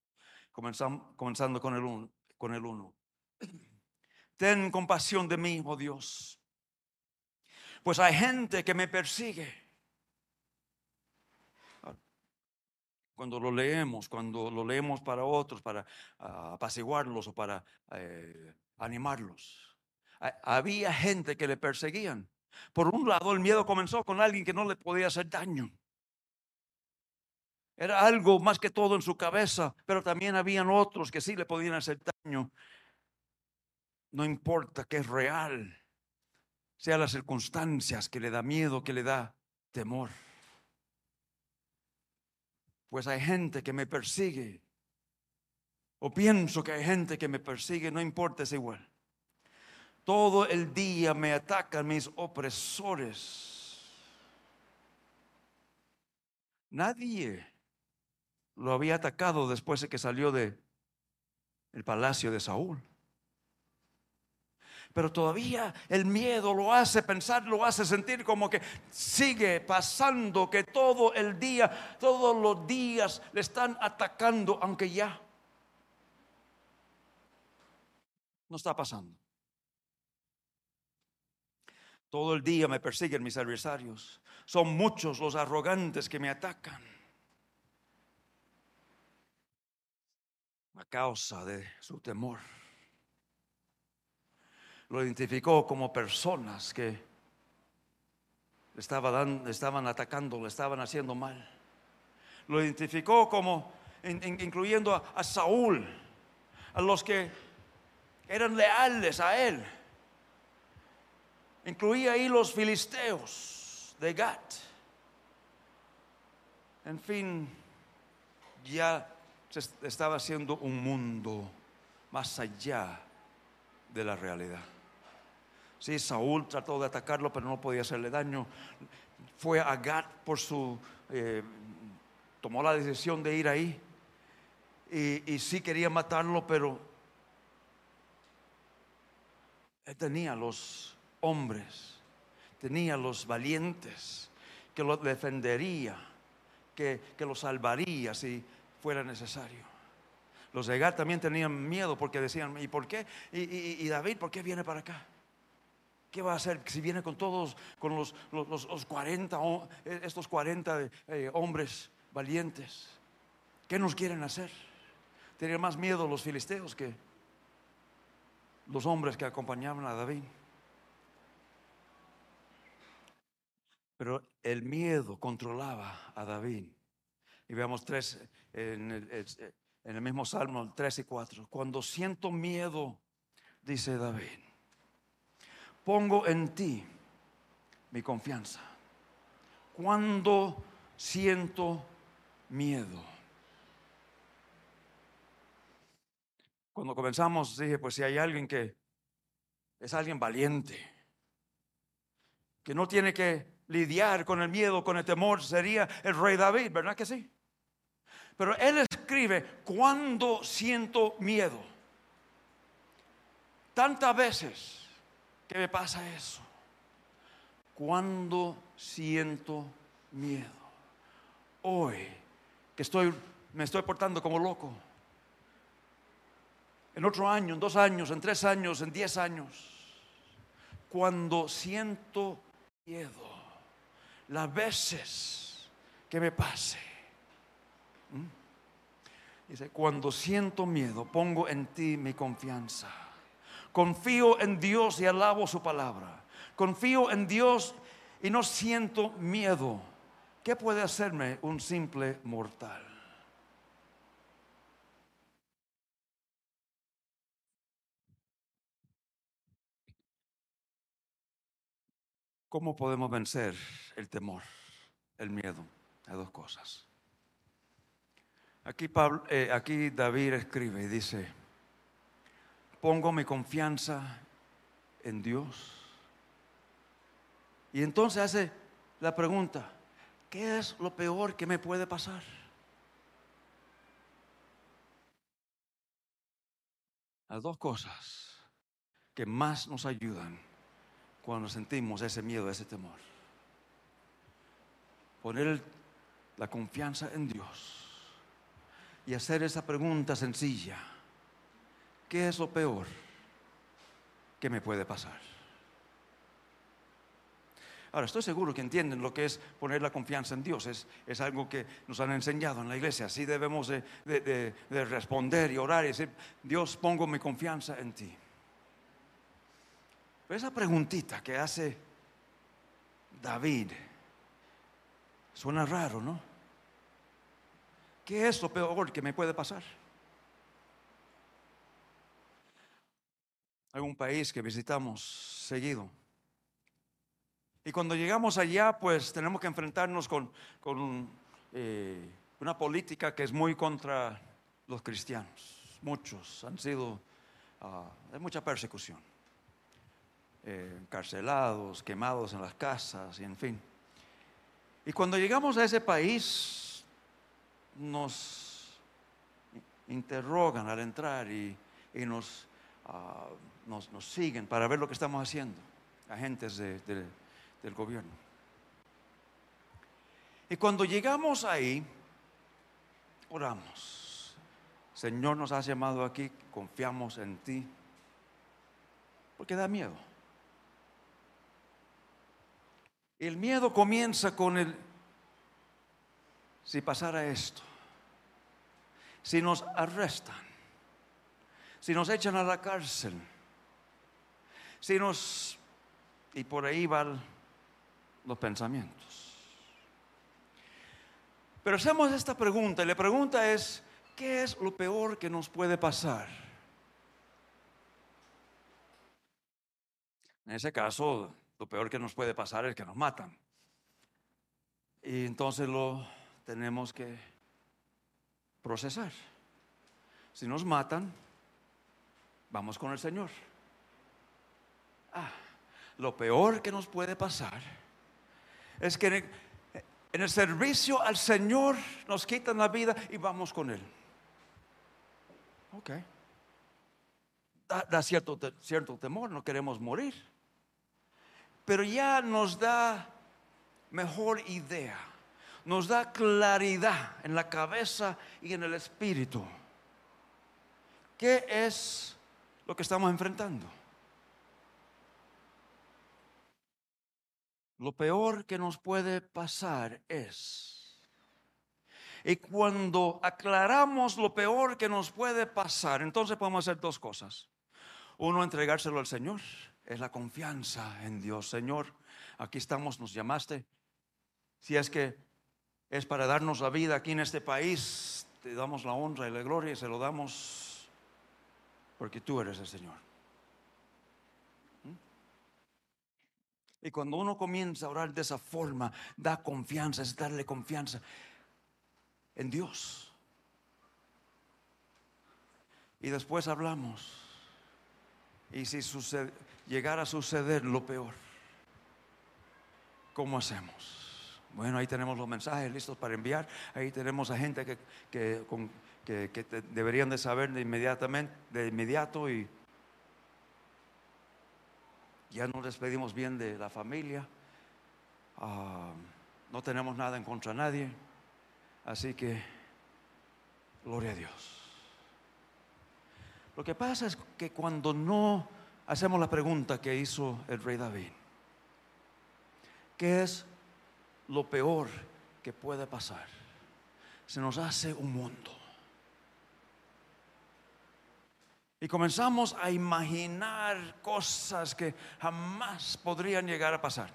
Comenzando, comenzando con el 1. Con el uno. [clears throat] Ten compasión de mí, oh Dios. Pues hay gente que me persigue. Cuando lo leemos, cuando lo leemos para otros, para ah, apaciguarlos o para eh, animarlos. Había gente que le perseguían. Por un lado, el miedo comenzó con alguien que no le podía hacer daño. Era algo más que todo en su cabeza, pero también habían otros que sí le podían hacer daño. No importa que es real, sea las circunstancias que le da miedo, que le da temor. Pues hay gente que me persigue. O pienso que hay gente que me persigue, no importa, es igual. Todo el día me atacan mis opresores. Nadie lo había atacado después de que salió de el palacio de Saúl. Pero todavía el miedo lo hace pensar, lo hace sentir como que sigue pasando, que todo el día, todos los días le están atacando, aunque ya no está pasando. Todo el día me persiguen mis adversarios. Son muchos los arrogantes que me atacan. A causa de su temor. Lo identificó como personas que le estaban atacando, le estaban haciendo mal. Lo identificó como, incluyendo a Saúl, a los que eran leales a él Incluía ahí los filisteos de Gat. En fin, ya se estaba haciendo un mundo más allá de la realidad. Sí, Saúl trató de atacarlo, pero no podía hacerle daño. Fue a Gat por su... Eh, tomó la decisión de ir ahí. Y, y sí quería matarlo, pero él tenía los hombres, tenía los valientes que lo defendería, que, que lo salvaría si fuera necesario. Los de Gad también tenían miedo porque decían, ¿y por qué? ¿Y, David, por qué viene para acá? ¿Qué va a hacer si viene con todos, con los, los, los- los 40, ho- eh, estos 40 eh, hombres valientes? ¿Qué nos quieren hacer? Tenían más miedo los filisteos que los hombres que acompañaban a David. Pero el miedo controlaba a David. Y veamos tres en el, mismo Salmo 3 y 4. Cuando siento miedo, dice David, pongo en ti mi confianza. Cuando siento miedo. Cuando comenzamos dije, pues si hay alguien que es alguien valiente, que no tiene que lidiar con el miedo, con el temor, sería el rey David, ¿verdad que sí? Pero él escribe, cuando siento miedo. Tantas veces que me pasa eso. Cuando siento miedo. Hoy, que estoy, me estoy portando como loco. En otro año, en dos años, en tres años, en diez años. Cuando siento miedo. Las veces que me pase. ¿Mm? Dice, cuando siento miedo, pongo en ti mi confianza. Confío en Dios y alabo su palabra. Confío en Dios y no siento miedo. ¿Qué puede hacerme un simple mortal? ¿Cómo podemos vencer el temor, el miedo? Hay dos cosas. Aquí, eh, aquí David escribe y dice, pongo mi confianza en Dios. Y entonces hace la pregunta, ¿qué es lo peor que me puede pasar? Las dos cosas que más nos ayudan cuando sentimos ese miedo, ese temor. Poner la confianza en Dios y hacer esa pregunta sencilla. ¿Qué es lo peor que me puede pasar? Ahora, estoy seguro que entienden lo que es poner la confianza en Dios. Es, es algo que nos han enseñado en la iglesia. Así debemos de, de- de- de responder y orar y decir, Dios, pongo mi confianza en ti. Esa preguntita que hace David suena raro, ¿no? ¿Qué es lo peor que me puede pasar? Hay un país que visitamos seguido. Y cuando llegamos allá, pues tenemos que enfrentarnos con, con, eh, una política que es muy contra los cristianos. Muchos han sido, ah, hay mucha persecución. Eh, encarcelados, quemados en las casas, y en fin. Y cuando llegamos a ese país, nos interrogan al entrar y, ah, nos, nos siguen para ver lo que estamos haciendo, agentes de- de- del gobierno. Y cuando llegamos ahí, oramos. Señor, nos has llamado aquí, confiamos en ti, porque da miedo. El miedo comienza con el, si pasara esto, si nos arrestan, si nos echan a la cárcel, si nos, y por ahí van los pensamientos. Pero hacemos esta pregunta y la pregunta es, ¿qué es lo peor que nos puede pasar? En ese caso, lo peor que nos puede pasar es que nos matan. Y entonces lo tenemos que procesar. Si nos matan, vamos con el Señor. Ah, lo peor que nos puede pasar es que en el, servicio al Señor nos quitan la vida y vamos con Él. Ok. Da, da cierto, cierto temor, no queremos morir. Pero ya nos da mejor idea. nos da claridad en la cabeza y en el espíritu. ¿Qué es lo que estamos enfrentando? Lo peor que nos puede pasar es, y cuando aclaramos lo peor que nos puede pasar, entonces podemos hacer dos cosas. Uno, entregárselo al Señor, es la confianza en Dios. Señor, aquí estamos, nos llamaste. Si es que es para darnos la vida aquí en este país, te damos la honra y la gloria y se lo damos porque tú eres el Señor. ¿Mm? Y cuando uno comienza a orar de esa forma, da confianza, es darle confianza en Dios. Y después hablamos. Y si sucede, llegara a suceder lo peor, ¿cómo hacemos? Bueno, ahí tenemos los mensajes listos para enviar. Ahí tenemos a gente que, que, que- deberían de saber de inmediatamente, de inmediato y ya nos despedimos bien de la familia. Ah, no tenemos nada en contra de nadie. Así que, gloria a Dios. Lo que pasa es que cuando no hacemos la pregunta que hizo el rey David, ¿qué es lo peor que puede pasar? Se nos hace un mundo. Y comenzamos a imaginar cosas que jamás podrían llegar a pasar.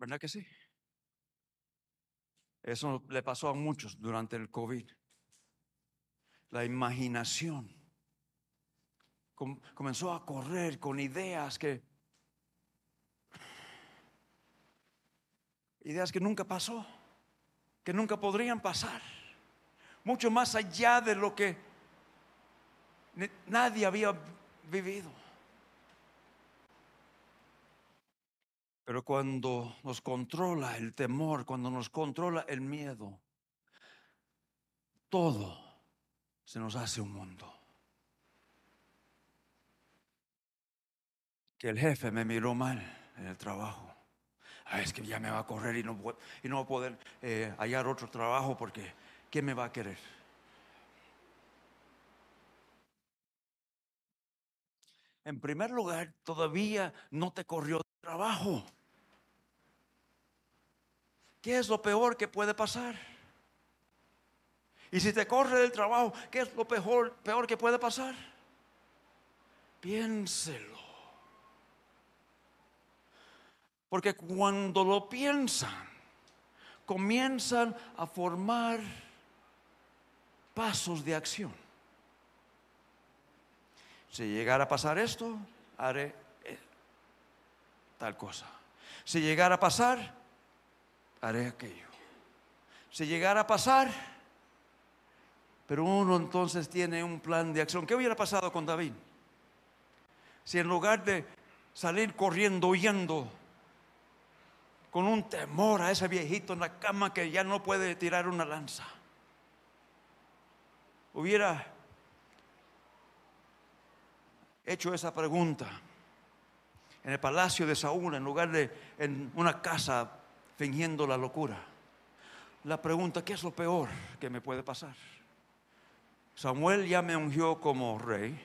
¿Verdad que sí? Eso le pasó a muchos durante el COVID. La imaginación com- comenzó a correr con ideas que ideas que nunca pasó, que nunca podrían pasar, mucho más allá de lo que nadie había vivido. Pero cuando nos controla el temor, cuando nos controla el miedo, todo se nos hace un mundo. Que el jefe me miró mal en el trabajo. Ah, es que ya me va a correr y no, y no voy a poder eh, hallar otro trabajo porque ¿quién me va a querer? En primer lugar, todavía no te corrió de trabajo. ¿Qué es lo peor que puede pasar? Y si te corre del trabajo, ¿qué es lo peor, peor que puede pasar? Piénselo. Porque cuando lo piensan, comienzan a formar pasos de acción. Si llegara a pasar esto, haré eh, tal cosa. Si llegara a pasar, haré aquello. Si llegara a pasar, pero uno entonces tiene un plan de acción. ¿Qué hubiera pasado con David? Si en lugar de salir corriendo, huyendo, con un temor a ese viejito en la cama que ya no puede tirar una lanza, hubiera hecho esa pregunta en el palacio de Saúl en lugar de en una casa fingiendo la locura. La pregunta, ¿qué es lo peor que me puede pasar? Samuel ya me ungió como rey,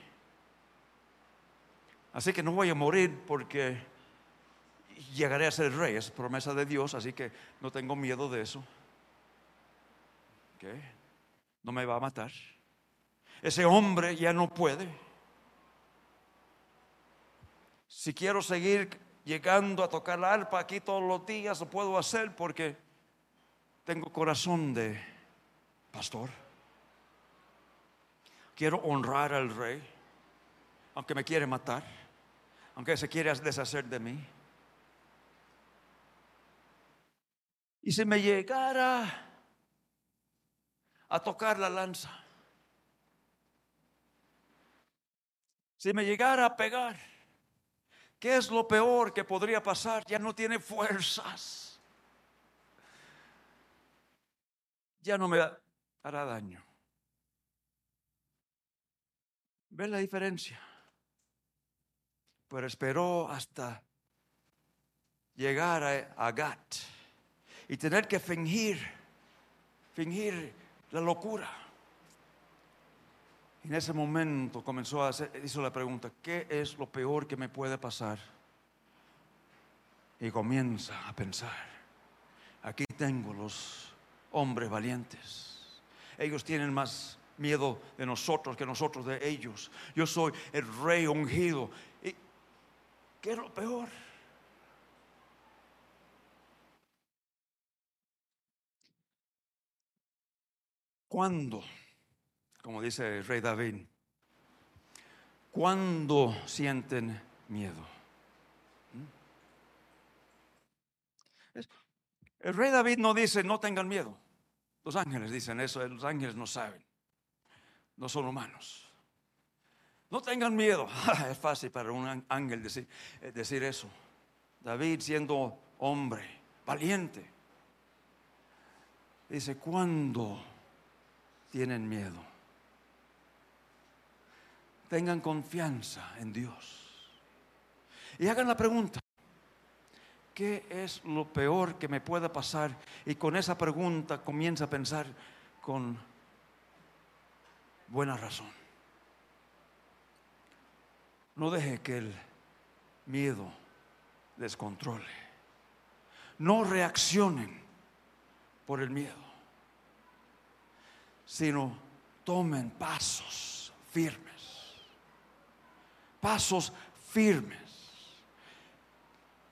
así que no voy a morir porque llegaré a ser rey, es promesa de Dios, así que no tengo miedo de eso. ¿Ok? No me va a matar. Ese hombre ya no puede. Si quiero seguir llegando a tocar la arpa aquí todos los días, lo puedo hacer porque tengo corazón de pastor. Quiero honrar al rey, aunque me quiere matar, aunque se quiere deshacer de mí. Y si me llegara a tocar la lanza, si me llegara a pegar, ¿qué es lo peor que podría pasar? Ya no tiene fuerzas. Ya no me hará daño. ¿Ven la diferencia? Pero esperó hasta llegar a, a Gat y tener que fingir, fingir la locura. En ese momento comenzó a hacer, hizo la pregunta, ¿qué es lo peor que me puede pasar? Y comienza a pensar, aquí tengo los hombres valientes. Ellos tienen más miedo de nosotros que nosotros de ellos. Yo soy el rey ungido. ¿Y qué es lo peor? ¿Cuándo? Como dice el rey David, ¿cuándo sienten miedo? ¿Mm? El rey David no dice no tengan miedo. Los ángeles dicen eso, los ángeles no saben. No son humanos. No tengan miedo. [laughs] Es fácil para un ángel decir, eh, decir eso. David siendo hombre, valiente. Dice, ¿cuándo tienen miedo? Tengan confianza en Dios. Y hagan la pregunta, ¿qué es lo peor que me pueda pasar? Y con esa pregunta comienza a pensar con buena razón. No deje que el miedo les controle. No reaccionen por el miedo, sino tomen pasos firmes. Pasos firmes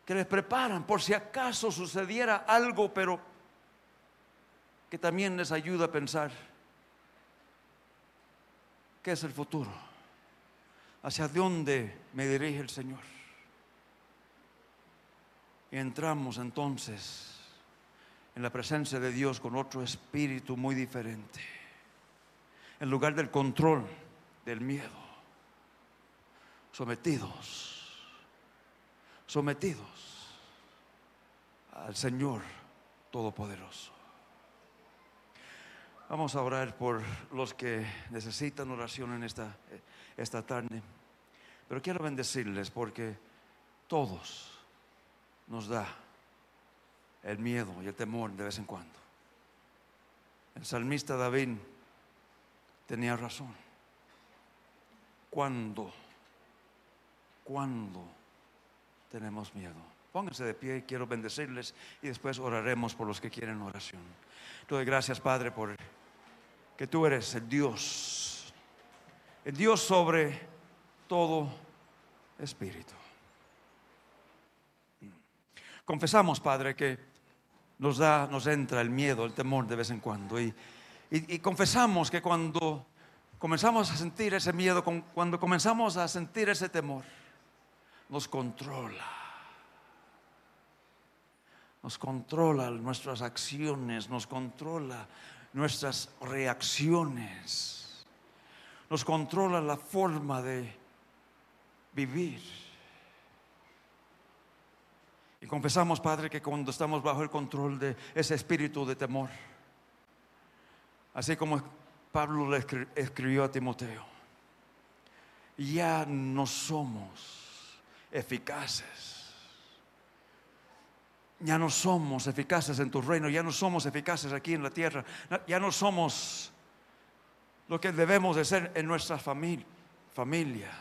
que les preparan por si acaso sucediera algo, pero que también les ayuda a pensar qué es el futuro, hacia dónde me dirige el Señor. Y entramos entonces en la presencia de Dios con otro espíritu muy diferente. En lugar del control, del miedo, sometidos, sometidos al Señor Todopoderoso. Vamos a orar por los que necesitan oración en esta, esta tarde. Pero quiero bendecirles porque todos nos da el miedo y el temor de vez en cuando. El salmista David tenía razón. Cuando, cuando tenemos miedo. Pónganse de pie, quiero bendecirles y después oraremos por los que quieren oración. Doy gracias, Padre, por que tú eres el Dios, el Dios sobre todo espíritu. Confesamos, Padre, que nos da, nos entra el miedo, el temor de vez en cuando. Y, y, confesamos que cuando comenzamos a sentir ese miedo, cuando comenzamos a sentir ese temor, nos controla. Nos controla nuestras acciones, nos controla nuestras reacciones, nos controla la forma de vivir. Y confesamos, Padre, que cuando estamos bajo el control de ese espíritu de temor, así como Pablo le escribió a Timoteo, ya no somos eficaces ya no somos eficaces en tu reino, ya no somos eficaces aquí en la tierra, ya no somos lo que debemos de ser en nuestras familias.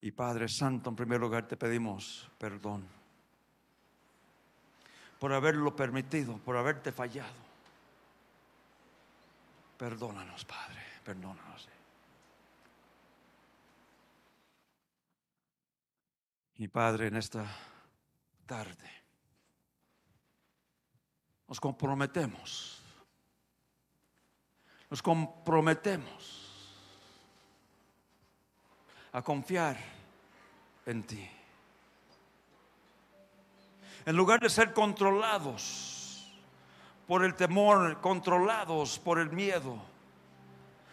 Y Padre Santo, en primer lugar te pedimos perdón por haberlo permitido, por haberte fallado. Perdónanos, Padre, perdónanos. Y Padre, en esta tarde nos comprometemos, nos comprometemos a confiar en ti. En lugar de ser controlados por el temor, controlados por el miedo,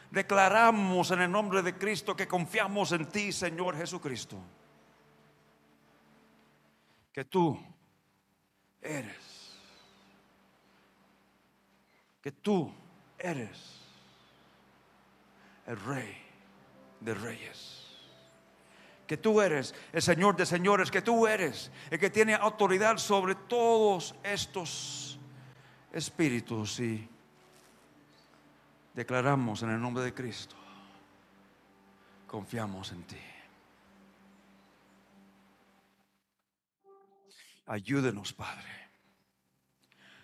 declaramos en el nombre de Cristo que confiamos en ti, Señor Jesucristo que tú eres. Que tú eres el rey de reyes. que tú eres el Señor de señores, que tú eres el que tiene autoridad sobre todos estos espíritus y declaramos en el nombre de Cristo, confiamos en ti. Ayúdenos, Padre.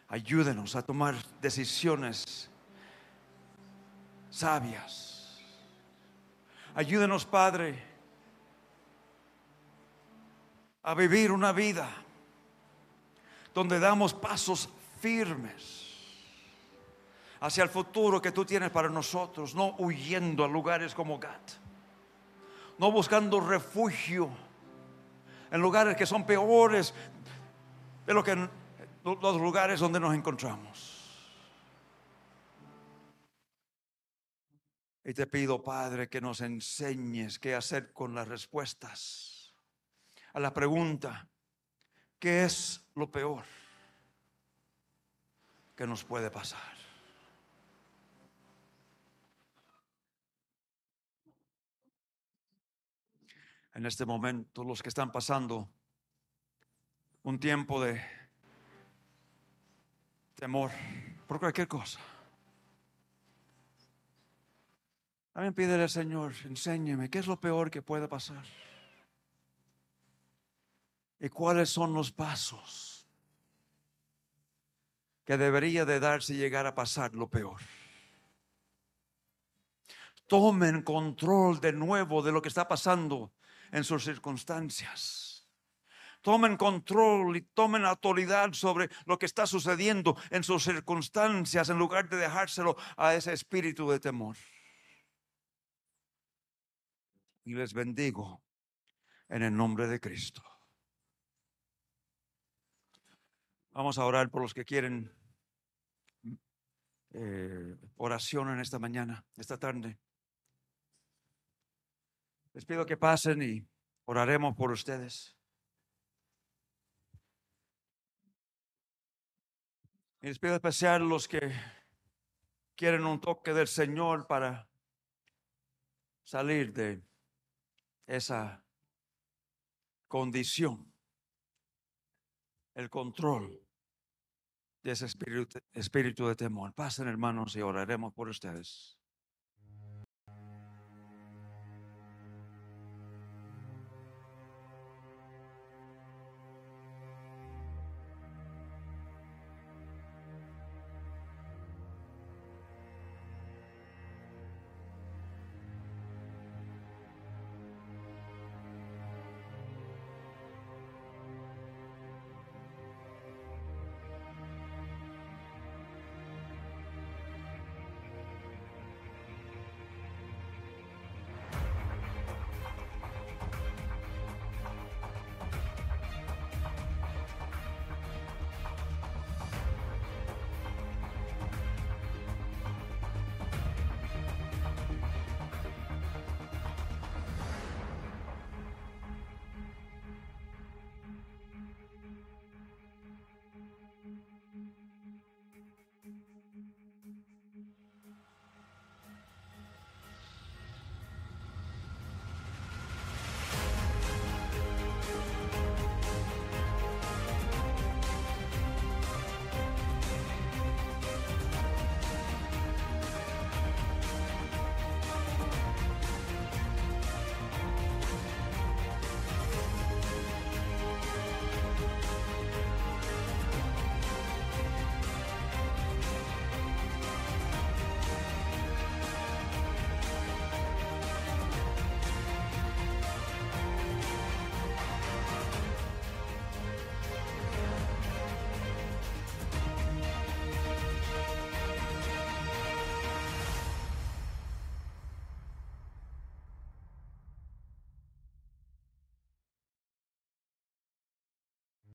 Ayúdenos a tomar decisiones sabias. Ayúdenos, Padre, a vivir una vida donde damos pasos firmes hacia el futuro que tú tienes para nosotros, no huyendo a lugares como Gat, no buscando refugio en lugares que son peores de lo que los lugares donde nos encontramos. Y te pido, Padre, que nos enseñes qué hacer con las respuestas a la pregunta, ¿qué es lo peor que nos puede pasar? En este momento, los que están pasando un tiempo de temor por cualquier cosa. También pídele al Señor, enséñeme qué es lo peor que puede pasar. ¿Y cuáles son los pasos que debería de dar si llegara a pasar lo peor? Tomen control de nuevo de lo que está pasando en sus circunstancias tomen control y tomen autoridad sobre lo que está sucediendo en sus circunstancias en lugar de dejárselo a ese espíritu de temor. Y les bendigo en el nombre de Cristo. Vamos a orar por los que quieren eh, oración en esta mañana, esta tarde. Les pido que pasen y oraremos por ustedes. Les pido especial los que quieren un toque del Señor para salir de esa condición, el control de ese espíritu, espíritu de temor. Pasen hermanos y oraremos por ustedes.